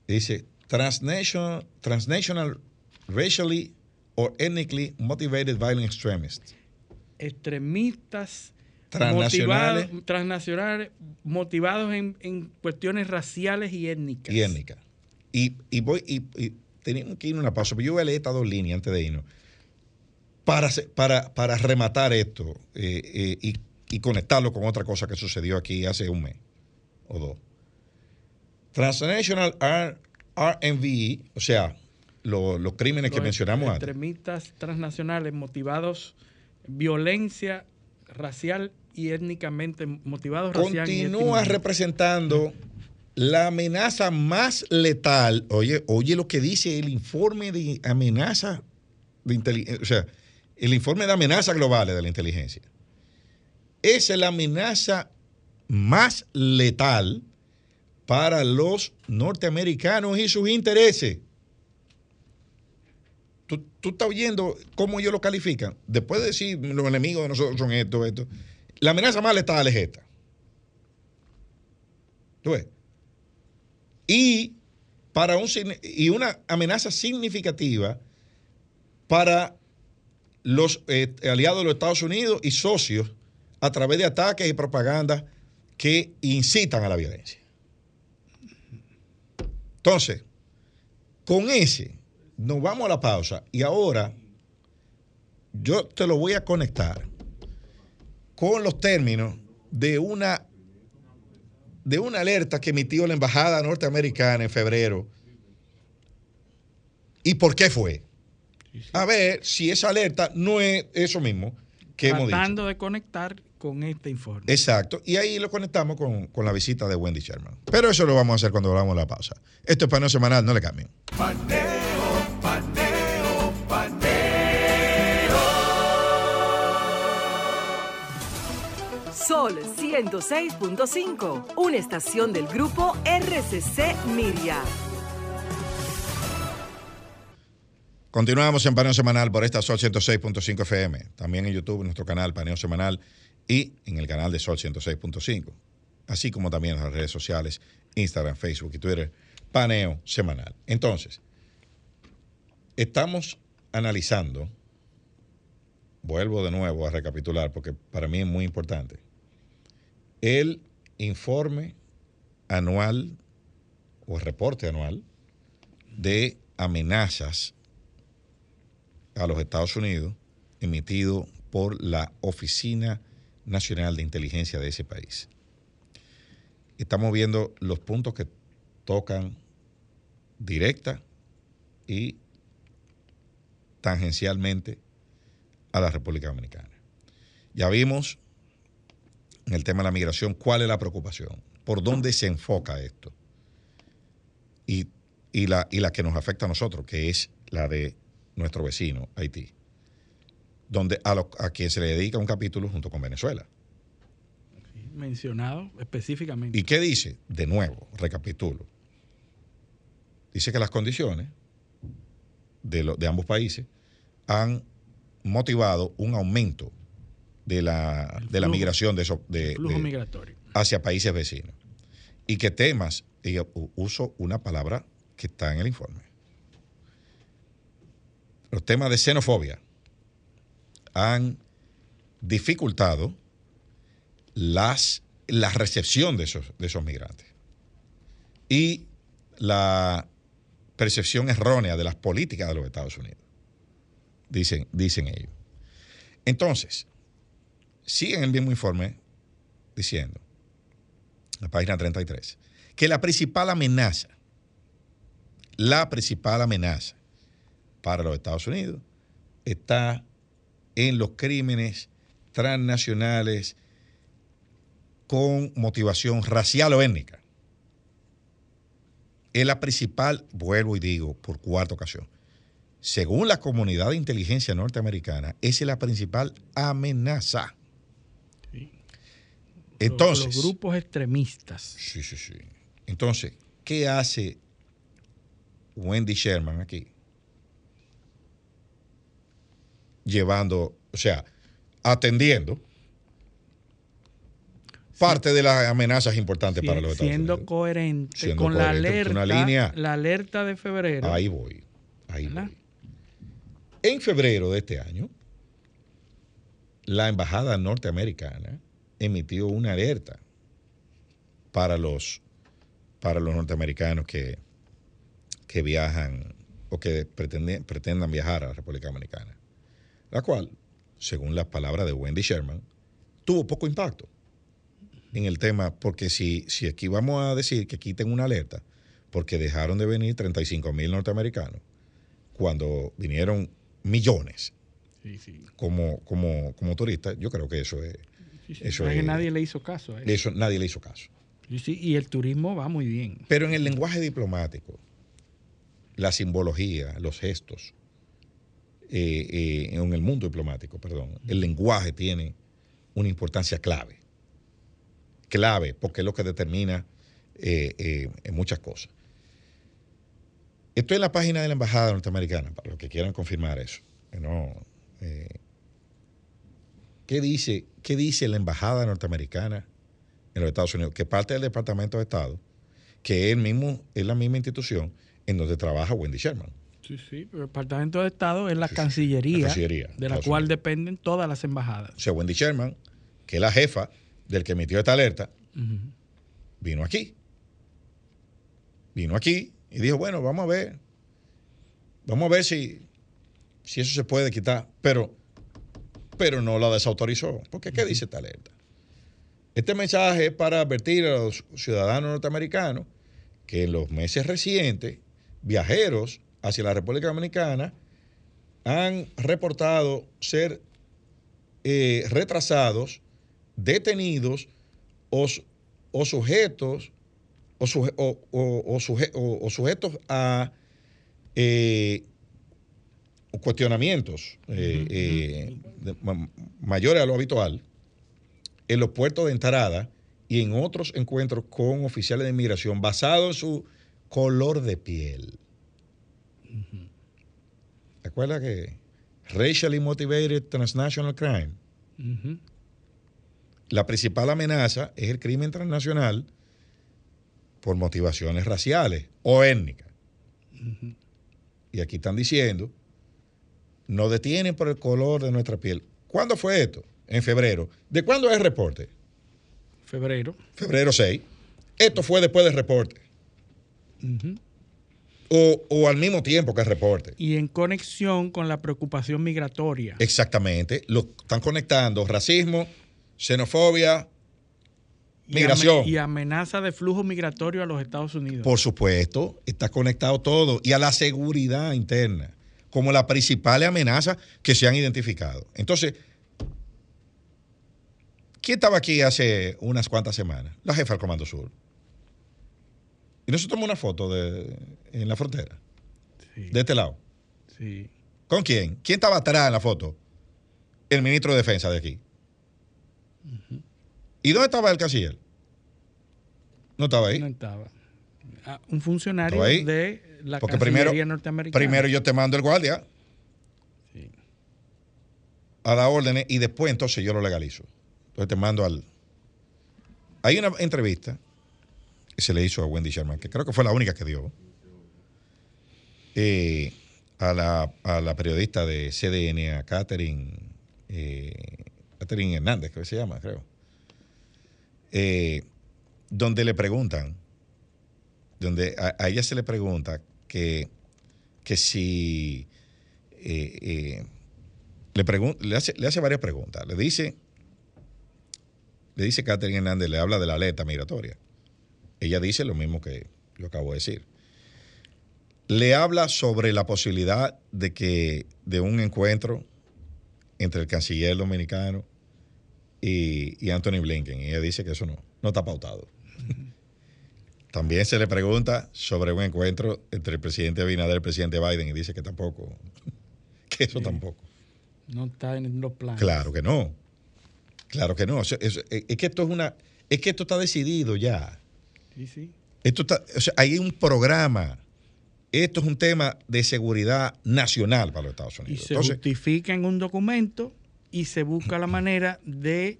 que dice Transnational, transnational racially or ethnically motivated violent extremists. Extremistas Transnacionales. motivados, transnacionales motivados en, en cuestiones raciales y étnicas. y étnica. Y, y voy, y, y tenemos que ir una pausa, pero yo voy a leer estas dos líneas antes de irnos. Para, para, para rematar esto eh, eh, y, y conectarlo con otra cosa que sucedió aquí hace un mes o dos. Transnational R- RMVE, o sea, lo- los crímenes que mencionamos antes. Extremistas transnacionales motivados, violencia racial y étnicamente y continúa representando la amenaza más letal. Oye, oye lo que dice el informe de amenaza de inteligencia, o sea, el informe de amenazas globales de la inteligencia. Es la amenaza más letal para los norteamericanos y sus intereses. ¿Tú, estás oyendo cómo ellos lo califican? Después de decir los enemigos de nosotros son esto, esto. La amenaza más letal es esta. ¿Tú ves? Y, para un, y una amenaza significativa para los eh, aliados de los Estados Unidos y socios a través de ataques y propaganda que incitan a la violencia. Entonces, con ese, nos vamos a la pausa y ahora yo te lo voy a conectar con los términos de una de una alerta que emitió la embajada norteamericana en febrero. ¿Y por qué fue? A ver si esa alerta no es eso mismo que hemos dicho. Tratando de conectar con este informe. Exacto. Y ahí lo conectamos con, con la visita de Wendy Sherman. Pero eso lo vamos a hacer cuando volvamos a la pausa. Esto es paneo semanal, no le cambien. Paneo, paneo, paneo. Sol 106.5, una estación del grupo RCC Miria. Continuamos en Paneo Semanal por esta Sol 106.5 FM. También en YouTube, en nuestro canal Paneo Semanal y en el canal de Sol 106.5. Así como también en las redes sociales, Instagram, Facebook y Twitter, Paneo Semanal. Entonces, estamos analizando, vuelvo de nuevo a recapitular porque para mí es muy importante, el informe anual o el reporte anual de amenazas a los Estados Unidos emitido por la Oficina Nacional de Inteligencia de ese país. estamos viendo los puntos que tocan directa y tangencialmente a la República Dominicana. Ya vimos en el tema de la migración cuál es la preocupación, por dónde se enfoca esto y, y la, y la que nos afecta a nosotros, que es la de nuestro vecino, Haití, donde a, lo- a quien se le dedica un capítulo junto con Venezuela. Mencionado específicamente. ¿Y qué dice? De nuevo, recapitulo. Dice que las condiciones de, lo- de ambos países han motivado un aumento de la, de la migración de esos, de- hacia países vecinos. Y que temas, y uso una palabra que está en el informe, los temas de xenofobia han dificultado las, la recepción de esos, de esos migrantes. Y la percepción errónea de las políticas de los Estados Unidos, dicen, dicen ellos. Entonces, siguen el mismo informe diciendo, la página 33, que la principal amenaza, la principal amenaza para los Estados Unidos está en los crímenes transnacionales con motivación racial o étnica. Es la principal, vuelvo y digo por cuarta ocasión, según la comunidad de inteligencia norteamericana, esa es la principal amenaza. Entonces, los, los grupos extremistas. Sí, sí, sí. Entonces, ¿qué hace Wendy Sherman aquí? Llevando, o sea, atendiendo parte de las amenazas importantes para los Estados siendo Unidos. coherente Siendo con la coherente, alerta, una línea- la alerta de febrero. Ahí voy, ahí voy. En febrero de este año, la embajada norteamericana emitió una alerta para los, para los norteamericanos que, que viajan o que pretenden, pretendan viajar a la República Dominicana, la cual, según las palabras de Wendy Sherman, tuvo poco impacto en el tema, porque si, si aquí vamos a decir que quiten una alerta, porque dejaron de venir 35 mil norteamericanos, cuando vinieron millones Sí, sí. como, como, como turistas, yo creo que eso es... Sí, sí. Eso Es que nadie le hizo caso a eso. Eso nadie le hizo caso. Sí, sí, y el turismo va muy bien. Pero en el lenguaje diplomático, la simbología, los gestos, eh, eh, en el mundo diplomático, perdón, el lenguaje tiene una importancia clave. Clave, porque es lo que determina eh, eh, en muchas cosas. Estoy en la página de la Embajada Norteamericana, para los que quieran confirmar eso. que no, eh, ¿qué, dice, ¿Qué dice la Embajada Norteamericana en los Estados Unidos? Que parte del Departamento de Estado, que es, el mismo, es la misma institución en donde trabaja Wendy Sherman. Sí, sí, pero el Departamento de Estado es la Cancillería, La Cancillería, de la Estados cual Unidos. dependen todas las embajadas. O sea, Wendy Sherman, que es la jefa del que emitió esta alerta, vino aquí. Vino aquí y dijo, bueno, vamos a ver. Vamos a ver si, si eso se puede quitar. Pero, pero no la desautorizó. Porque ¿qué dice esta alerta? Este mensaje es para advertir a los ciudadanos norteamericanos que en los meses recientes, viajeros hacia la República Dominicana han reportado ser eh, retrasados, detenidos o, o sujetos o, suje- o- suje- o- sujetos a eh, cuestionamientos eh, eh, de- mayores a lo habitual en los puertos de entrada y en otros encuentros con oficiales de inmigración basados en su color de piel. ¿Te acuerdas que racially motivated transnational crime? La principal amenaza es el crimen transnacional por motivaciones raciales o étnicas. Y aquí están diciendo, nos detienen por el color de nuestra piel. ¿Cuándo fue esto? En febrero. ¿De cuándo es el reporte? Febrero. Febrero 6. Esto fue después del reporte. O, o al mismo tiempo que el reporte. Y en conexión con la preocupación migratoria. Exactamente. Lo están conectando racismo, xenofobia migración. Y amenaza de flujo migratorio a los Estados Unidos. Por supuesto, está conectado todo. Y a la seguridad interna, como las principales amenazas que se han identificado. Entonces, ¿quién estaba aquí hace unas cuantas semanas? La jefa del Comando Sur. Y nosotros tomamos una foto de, en la frontera, Sí, de este lado. sí. ¿Con quién? ¿Quién estaba atrás en la foto? El ministro de Defensa de aquí. ¿Y dónde estaba el canciller? No estaba ahí. No estaba. Ah, un funcionario ahí. de la Porque Cancillería primero, norteamericana. primero yo te mando el guardia Sí. a dar órdenes y después entonces yo lo legalizo. Entonces te mando al... Hay una entrevista que se le hizo a Wendy Sherman, que creo que fue la única que dio, eh, a, la, a la periodista de CDN, a Catherine, eh, Catherine Hernández, que se llama, creo, eh, donde le preguntan, donde a, ella se le pregunta que, que si eh, eh, le, pregun- le, hace, le hace varias preguntas. Le dice, le dice Catherine Hernández, le habla de la alerta migratoria. Ella dice lo mismo que yo acabo de decir. Le habla sobre la posibilidad de que de un encuentro entre el canciller dominicano y, y Anthony Blinken. Y ella dice que eso no, no está pautado. También se le pregunta sobre un encuentro entre el presidente Abinader y el presidente Biden y dice que tampoco, que eso tampoco. No está en los planes. Claro que no. Claro que no. Es, es que esto es una, es que esto está decidido ya. Sí, sí. Esto está, o sea, hay un programa. Esto es un tema de seguridad nacional para los Estados Y Unidos. se Entonces, justifica en un documento y se busca la manera de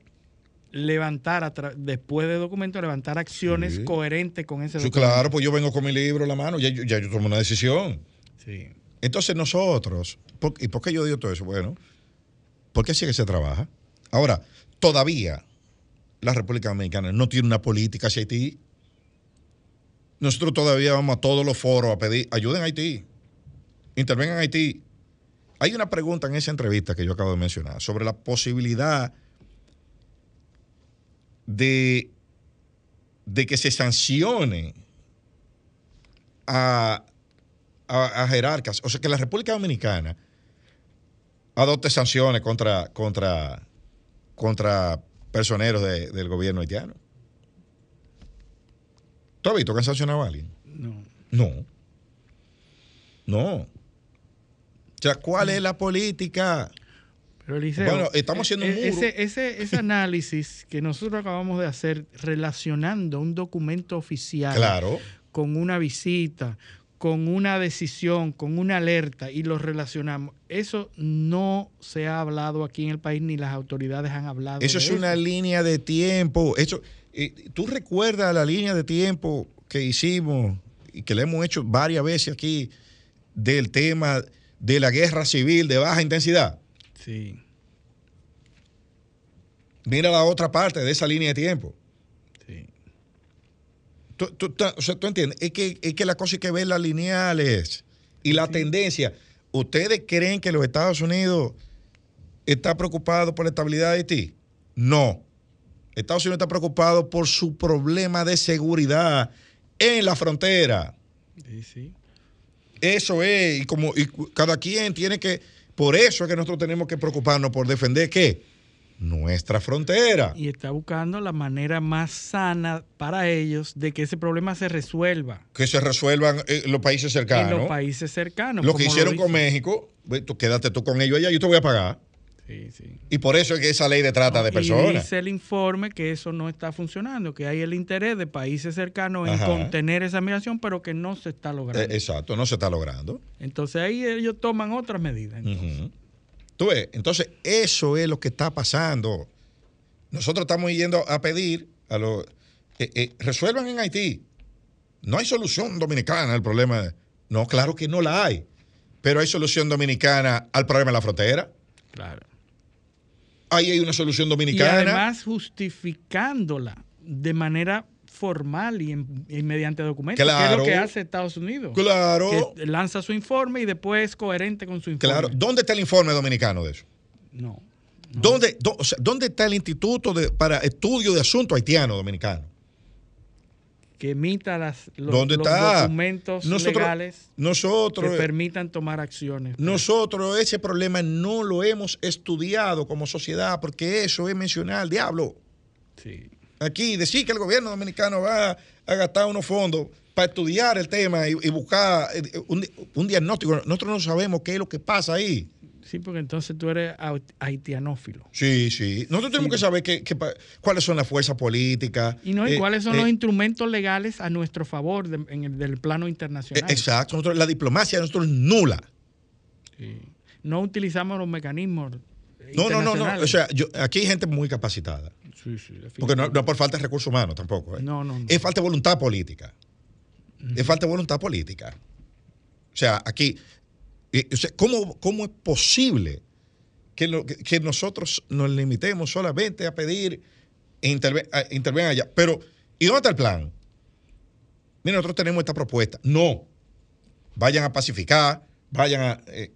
levantar, a después del documento, levantar acciones Sí. coherentes con ese sí, documento. claro, pues yo vengo con mi libro en la mano, ya, yo- ya yo tomo una decisión. Sí. Entonces nosotros, ¿por- ¿y por qué yo digo todo eso? Bueno, porque así es que se trabaja. Ahora, todavía la República Dominicana no tiene una política hacia Haití. Nosotros todavía vamos a todos los foros a pedir, ayuden a Haití, intervengan en Haití. Hay una pregunta en esa entrevista que yo acabo de mencionar sobre la posibilidad de, de que se sancione a, a, a jerarcas. O sea, que la República Dominicana adopte sanciones contra, contra, contra personeros de- del gobierno haitiano. ¿Tú has visto que han sancionado a alguien? No. No. No. O sea, ¿cuál es la política? Pero Eliseo, Bueno, estamos haciendo un eh, muro. ese, ese, ese análisis que nosotros acabamos de hacer relacionando un documento oficial Claro. con una visita, con una decisión, con una alerta y lo relacionamos, eso no se ha hablado aquí en el país ni las autoridades han hablado. Eso de es una línea de tiempo. Eso, eh, ¿Tú recuerdas la línea de tiempo que hicimos y que le hemos hecho varias veces aquí del tema de la guerra civil de baja intensidad? Sí, Mira la otra parte de esa línea de tiempo. sí. Tú, tú- tú- o sea, tú entiendes, es que, es que la cosa hay que ver las lineales y la tendencia. ¿Ustedes creen que los Estados Unidos está preocupado por la estabilidad de Haití? No. Estados Unidos está preocupado por su problema de seguridad en la frontera. Sí, sí. Eso es, y como y cada quien tiene que, por eso es que nosotros tenemos que preocuparnos por defender qué? Nuestra frontera. Y está buscando la manera más sana para ellos de que ese problema se resuelva Que se resuelvan eh, los países cercanos. en los países cercanos. Lo que hicieron con. México, tú quédate tú con ellos allá, yo te voy a pagar. Sí, sí. Y por eso es que esa ley de trata de Y personas. dice el informe que eso no está funcionando, que hay el interés de países cercanos en contener esa migración, pero que no se está logrando. Eh, exacto, no se está logrando. Entonces ahí ellos toman otras medidas. entonces. Tú ves, entonces eso es lo que está pasando. Nosotros estamos yendo a pedir a los. eh, eh, resuelvan en Haití. No hay solución dominicana al problema. No, claro que no la hay. Pero hay solución dominicana al problema de la frontera. Claro. Ahí hay una solución Y dominicana. además justificándola de manera formal y, en- y mediante documentos, que es Claro. lo que hace Estados Unidos. Claro. Que lanza su informe y después es coherente con su informe. Claro. ¿Dónde está el informe dominicano de eso? No. ¿Dónde, dó- o sea, ¿Dónde está el Instituto de- para Estudio de Asuntos Haitianos Dominicanos? Que emita las, los, ¿Dónde los está? documentos Nosotros- legales Nosotros, que permitan tomar acciones. nosotros ese problema no lo hemos estudiado como sociedad porque eso es mencionar al diablo. Sí. Aquí decir que el gobierno dominicano va a gastar unos fondos para estudiar el tema y, y buscar eh, un, un diagnóstico. Nosotros no sabemos qué es lo que pasa ahí. Sí, porque entonces tú eres haitianófilo. Sí, sí. Nosotros tenemos que saber pa- cuáles son las fuerzas políticas. Y no, y eh, cuáles son eh, los instrumentos legales a nuestro favor de- en el del plano eh, internacional. Exacto. Nosotros- la diplomacia de nosotros es nula. No utilizamos los mecanismos. No, no, no, no. O sea, yo, aquí hay gente muy capacitada. Sí, sí, Porque no, no es por falta de recursos humanos tampoco. ¿eh? No, no, no. Es falta de voluntad política. Es falta de voluntad política. O sea, aquí, eh, o sea, ¿cómo, cómo es posible que, lo- que- que nosotros nos limitemos solamente a pedir e interve- intervengan allá? Pero, ¿y dónde está el plan? Mira, nosotros tenemos esta propuesta. No. Vayan a pacificar, vayan a... eh,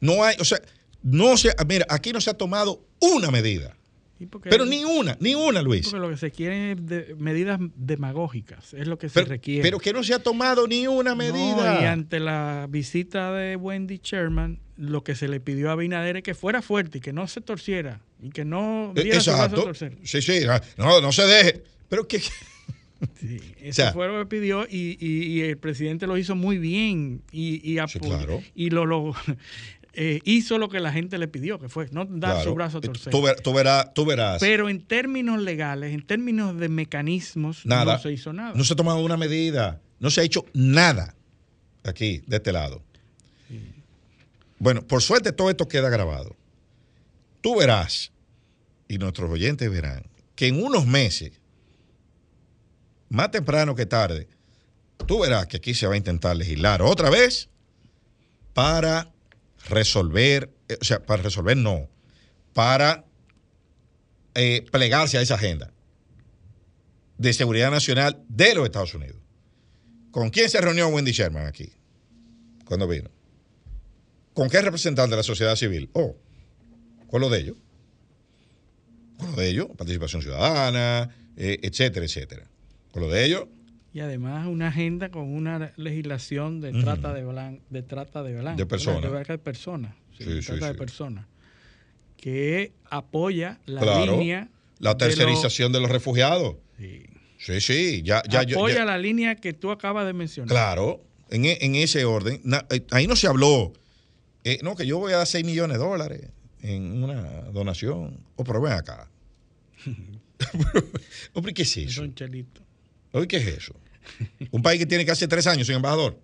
no hay, o sea, no se, mira, aquí no se ha tomado una medida. Sí, Pero ni una, ni una, Luis. Porque lo que se quieren es de- medidas demagógicas, es lo que se requiere. pero que no se ha tomado ni una medida. No, y ante la visita de Wendy Sherman, lo que se le pidió a Abinader es que fuera fuerte y que no se torciera y que no Eh, diera su a Exacto. torcer. Sí, sí, no, no se deje. Pero que Eso sea- fue lo que pidió y, y- y el presidente lo hizo muy bien y, y, claro. y lo, lo- eh, hizo lo que la gente le pidió, que fue no dar Claro. su brazo a torcer. Tú, ver- tú verás, tú verás. Pero en términos legales, en términos de mecanismos, nada. no se hizo nada. No se ha tomado una medida. No se ha hecho nada aquí, de este lado. Bueno, por suerte todo esto queda grabado. Tú verás, y nuestros oyentes verán, que en unos meses, más temprano que tarde, tú verás que aquí se va a intentar legislar otra vez para resolver, eh, o sea, para resolver no, para eh, plegarse a esa agenda de seguridad nacional de los Estados Unidos. ¿Con quién se reunió Wendy Sherman aquí? Cuando vino. ¿Con qué representante de la sociedad civil? Oh, con lo de ellos. Con lo de ellos, participación ciudadana, eh, etcétera, etcétera. Con lo de ellos, Y además una agenda con una legislación de Ujú. trata de blan- de trata de blancas. De personas. De, de personas. sí, Sí, de sí, trata de personas. Que apoya la claro, línea. la de lo- tercerización de los refugiados. Sí, sí, ya, ya, apoya ya- la línea que tú acabas de mencionar. Claro, en, e- en ese orden. Na- eh, ahí no se habló, eh, no, que yo voy a dar 6 millones de dólares en una donación. O pero ven acá. Hombre, ¿qué es eso? Son chelitos. Oye, ¿qué es eso? Un país que tiene casi tres años sin embajador.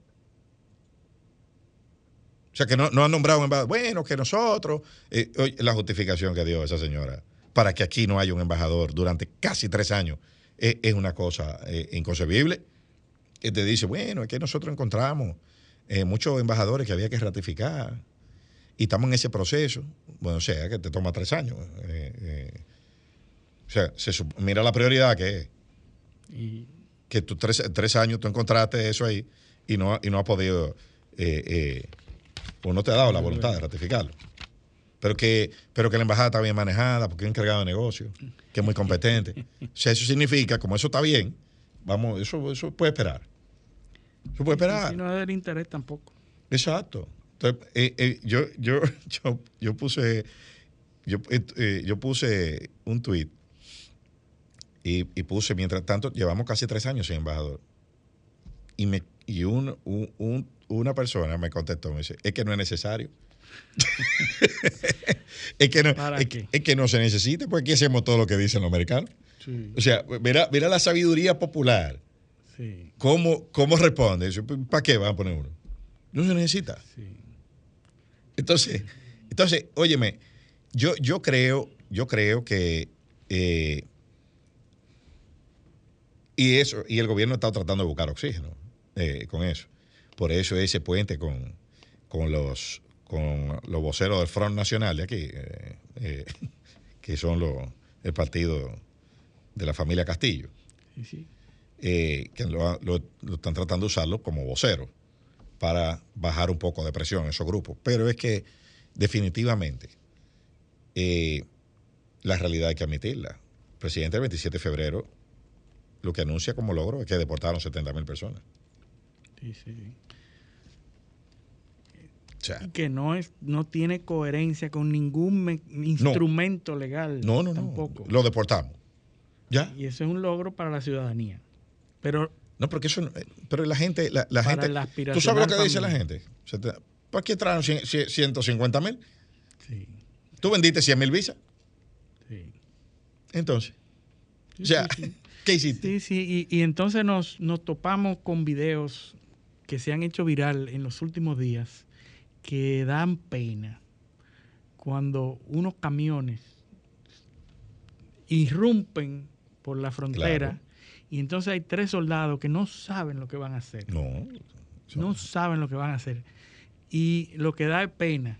O sea, que no, no han nombrado un embajador. Bueno, que nosotros. eh, la justificación que dio esa señora para que aquí no haya un embajador durante casi tres años es una cosa eh, inconcebible. Que te dice, bueno, es que nosotros encontramos eh, muchos embajadores que había que ratificar y estamos en ese proceso. Bueno, o sea, que te toma tres años. o sea, se mira la prioridad que es Y que tú tres, tres años tú encontraste eso ahí y no, y no has podido, eh, eh, o no te ha dado la voluntad de ratificarlo. Pero que, pero que la embajada está bien manejada, porque es encargado de negocio, que es muy competente. O sea, eso significa, como eso está bien, vamos, eso, eso puede esperar. Eso puede esperar. si no es del interés tampoco. Exacto. Entonces, eh, eh, yo, yo, yo, yo puse, yo, eh, yo puse un tuit y, y puse, mientras tanto, llevamos casi tres años sin embajador. Y, me, y un, un- un- una persona me contestó, me dice, es que no es necesario. es, que no, ¿Para es, es que no se necesita, porque aquí hacemos todo lo que dicen los americanos. Sí. O sea, mira, mira la sabiduría popular. Sí. ¿Cómo, cómo responde? ¿Para qué van a poner uno? No se necesita. Entonces, entonces, óyeme, yo, yo creo, yo creo que eh, y eso, y el gobierno está tratando de buscar oxígeno eh, con eso. Por eso ese puente con, con los con los voceros del Front Nacional de aquí, eh, eh, que son los el partido de la familia Castillo Sí, sí. que lo, lo- lo están tratando de usarlo como vocero para bajar un poco de presión en esos grupos. Pero es que definitivamente la realidad hay que admitirla. El presidente el 27 de febrero lo que anuncia como logro es que deportaron 70 mil personas. Sí, sí. O sea, Y que no es no tiene coherencia con ningún me- instrumento legal no, no, no. tampoco. Lo deportamos. ¿Ya? Y eso es un logro para la ciudadanía. Pero No, porque eso. no- eh, Pero la gente. La, la gente la ¿Tú sabes lo que dice la gente? ¿Para qué traen 100 100 150 mil? sí, ¿Tú vendiste 100 mil visas? sí. Entonces. Sí, o sea, sí, sí. ¿Qué hiciste? Sí, sí, y, y entonces nos, nos topamos con videos que se han hecho viral en los últimos días que dan pena cuando unos camiones irrumpen por la frontera Claro. y entonces hay tres soldados que no saben lo que van a hacer. No. No saben lo que van a hacer. Y lo que da es pena.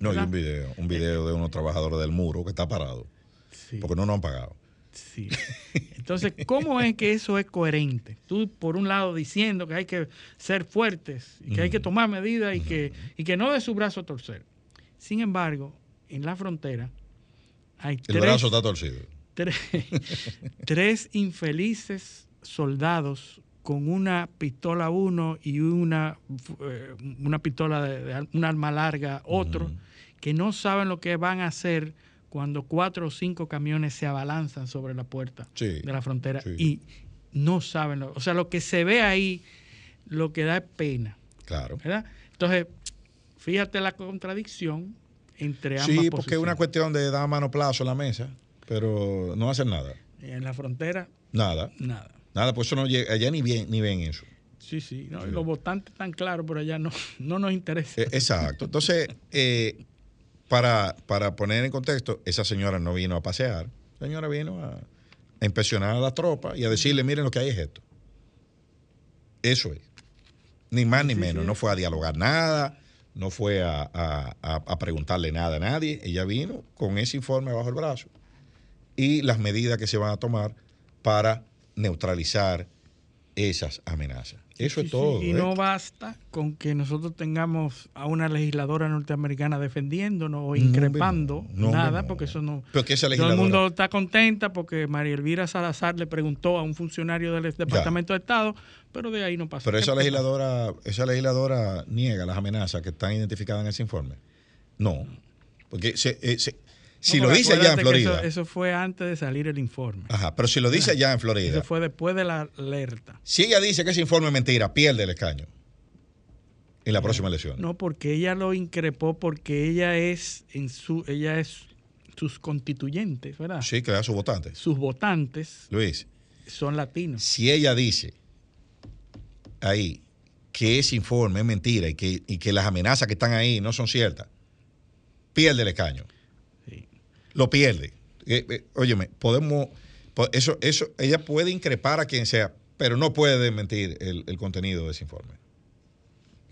No, hay ¿verdad? un video. Un video de unos trabajadores del muro que está parado. Sí. Porque no nos han pagado. Sí. Entonces, ¿cómo es que eso es coherente? Tú, por un lado, diciendo que hay que ser fuertes, y que hay que tomar medidas y que, y que no de su brazo a torcer. Sin embargo, en la frontera hay El tres, brazo está torcido. tres, tres infelices soldados con una pistola uno y una, eh, una pistola de, un arma larga otro, que no saben lo que van a hacer cuando cuatro o cinco camiones se abalanzan sobre la puerta Sí, de la frontera sí. y no saben, lo, o sea, lo que se ve ahí, lo que da es pena, Claro. ¿verdad? Entonces, fíjate la contradicción entre ambas Sí, porque es una cuestión de dar mano plazo en la mesa, pero no hacen nada. En la frontera, Nada. nada. Nada, pues eso no llega. Allá ni, bien, ni ven eso. Sí, sí, no, y Sí. los votantes están claros, pero allá no, no nos interesa. Eh, exacto. Entonces, eh, para, para poner en contexto, esa señora no vino a pasear. La señora vino a, a impresionar a la tropa y a decirle, miren lo que hay es esto. Eso es. Ni más ni Sí, menos. sí. No fue a dialogar nada, no fue a, a- a- a preguntarle nada a nadie. Ella vino con ese informe bajo el brazo y las medidas que se van a tomar para neutralizar esas amenazas. Eso Sí, es sí, todo. Y ¿eh? no basta con que nosotros tengamos a una legisladora norteamericana defendiéndonos o increpando no, nada, no. porque eso no. Pero que esa Todo el legisladora- mundo está contenta porque María Elvira Salazar le preguntó a un funcionario del Departamento de Estado, pero de ahí no pasa. Pero esa ¿Qué- legisladora, esa legisladora niega las amenazas que están identificadas en ese informe. No. Porque se- eh, se- si No, lo dice allá en Florida. Eso, eso fue antes de salir el informe. Ajá, pero si lo dice allá en Florida. Eso fue después de la alerta. Si ella dice que ese informe es mentira, pierde el escaño en la próxima elección. No, porque ella lo increpó porque ella es en su, ella es sus constituyentes, ¿verdad? Sí, que da sus votantes. Sus votantes Luis, son latinos. si ella dice ahí que ese informe es mentira y que, y que las amenazas que están ahí no son ciertas, pierde el escaño. Lo pierde. Eh, eh, óyeme, podemos. po- Eso, eso, ella puede increpar a quien sea, pero no puede desmentir el, el contenido de ese informe.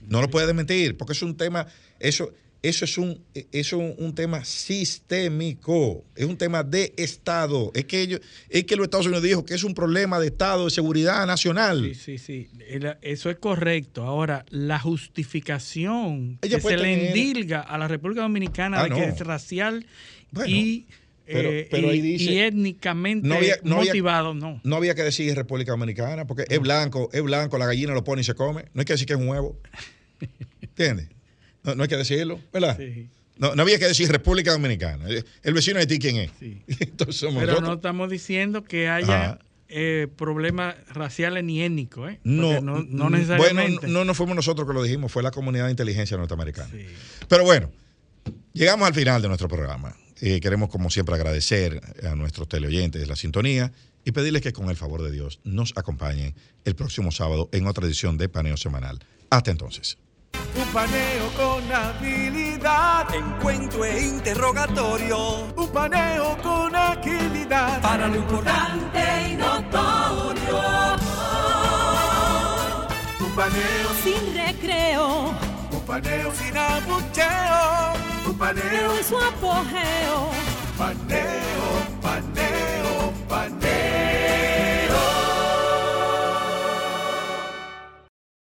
No lo puede desmentir, porque es un tema, eso, eso es un, eso es un, un tema sistémico, es un tema de Estado. Es que ellos, es que los Estados Unidos dijo que es un problema de Estado, de seguridad nacional. Sí, sí, sí. Eso es correcto. Ahora, la justificación Ella que se le endilga a la República Dominicana Ah, de que es racial Bueno, y, pero- eh, pero ahí y- dice- y étnicamente No había- no había- motivado, no. No había que decir República Dominicana, porque es blanco, es blanco, la gallina lo pone y se come. No hay que decir que es un huevo. ¿Entiendes? No, no hay que decirlo, ¿verdad? Sí, No, no había que decir República Dominicana. El vecino de ti, ¿quién es? sí. Entonces somos Pero no estamos diciendo que haya eh, problemas raciales ni étnicos, ¿eh? No, no, no necesariamente. Bueno, no, no fuimos nosotros que lo dijimos, fue la comunidad de inteligencia norteamericana. Sí. Pero bueno, llegamos al final de nuestro programa. Eh, queremos, como siempre, agradecer a nuestros teleoyentes la sintonía y pedirles que, con el favor de Dios, nos acompañen el próximo sábado en otra edición de Paneo Semanal. Hasta entonces. Un paneo con habilidad. Encuentro e interrogatorio. Un paneo con agilidad. Para lo importante y notorio. Un paneo, sin recreo, un paneo sin abucheo. paneo. Es guapo, paneo, paneo.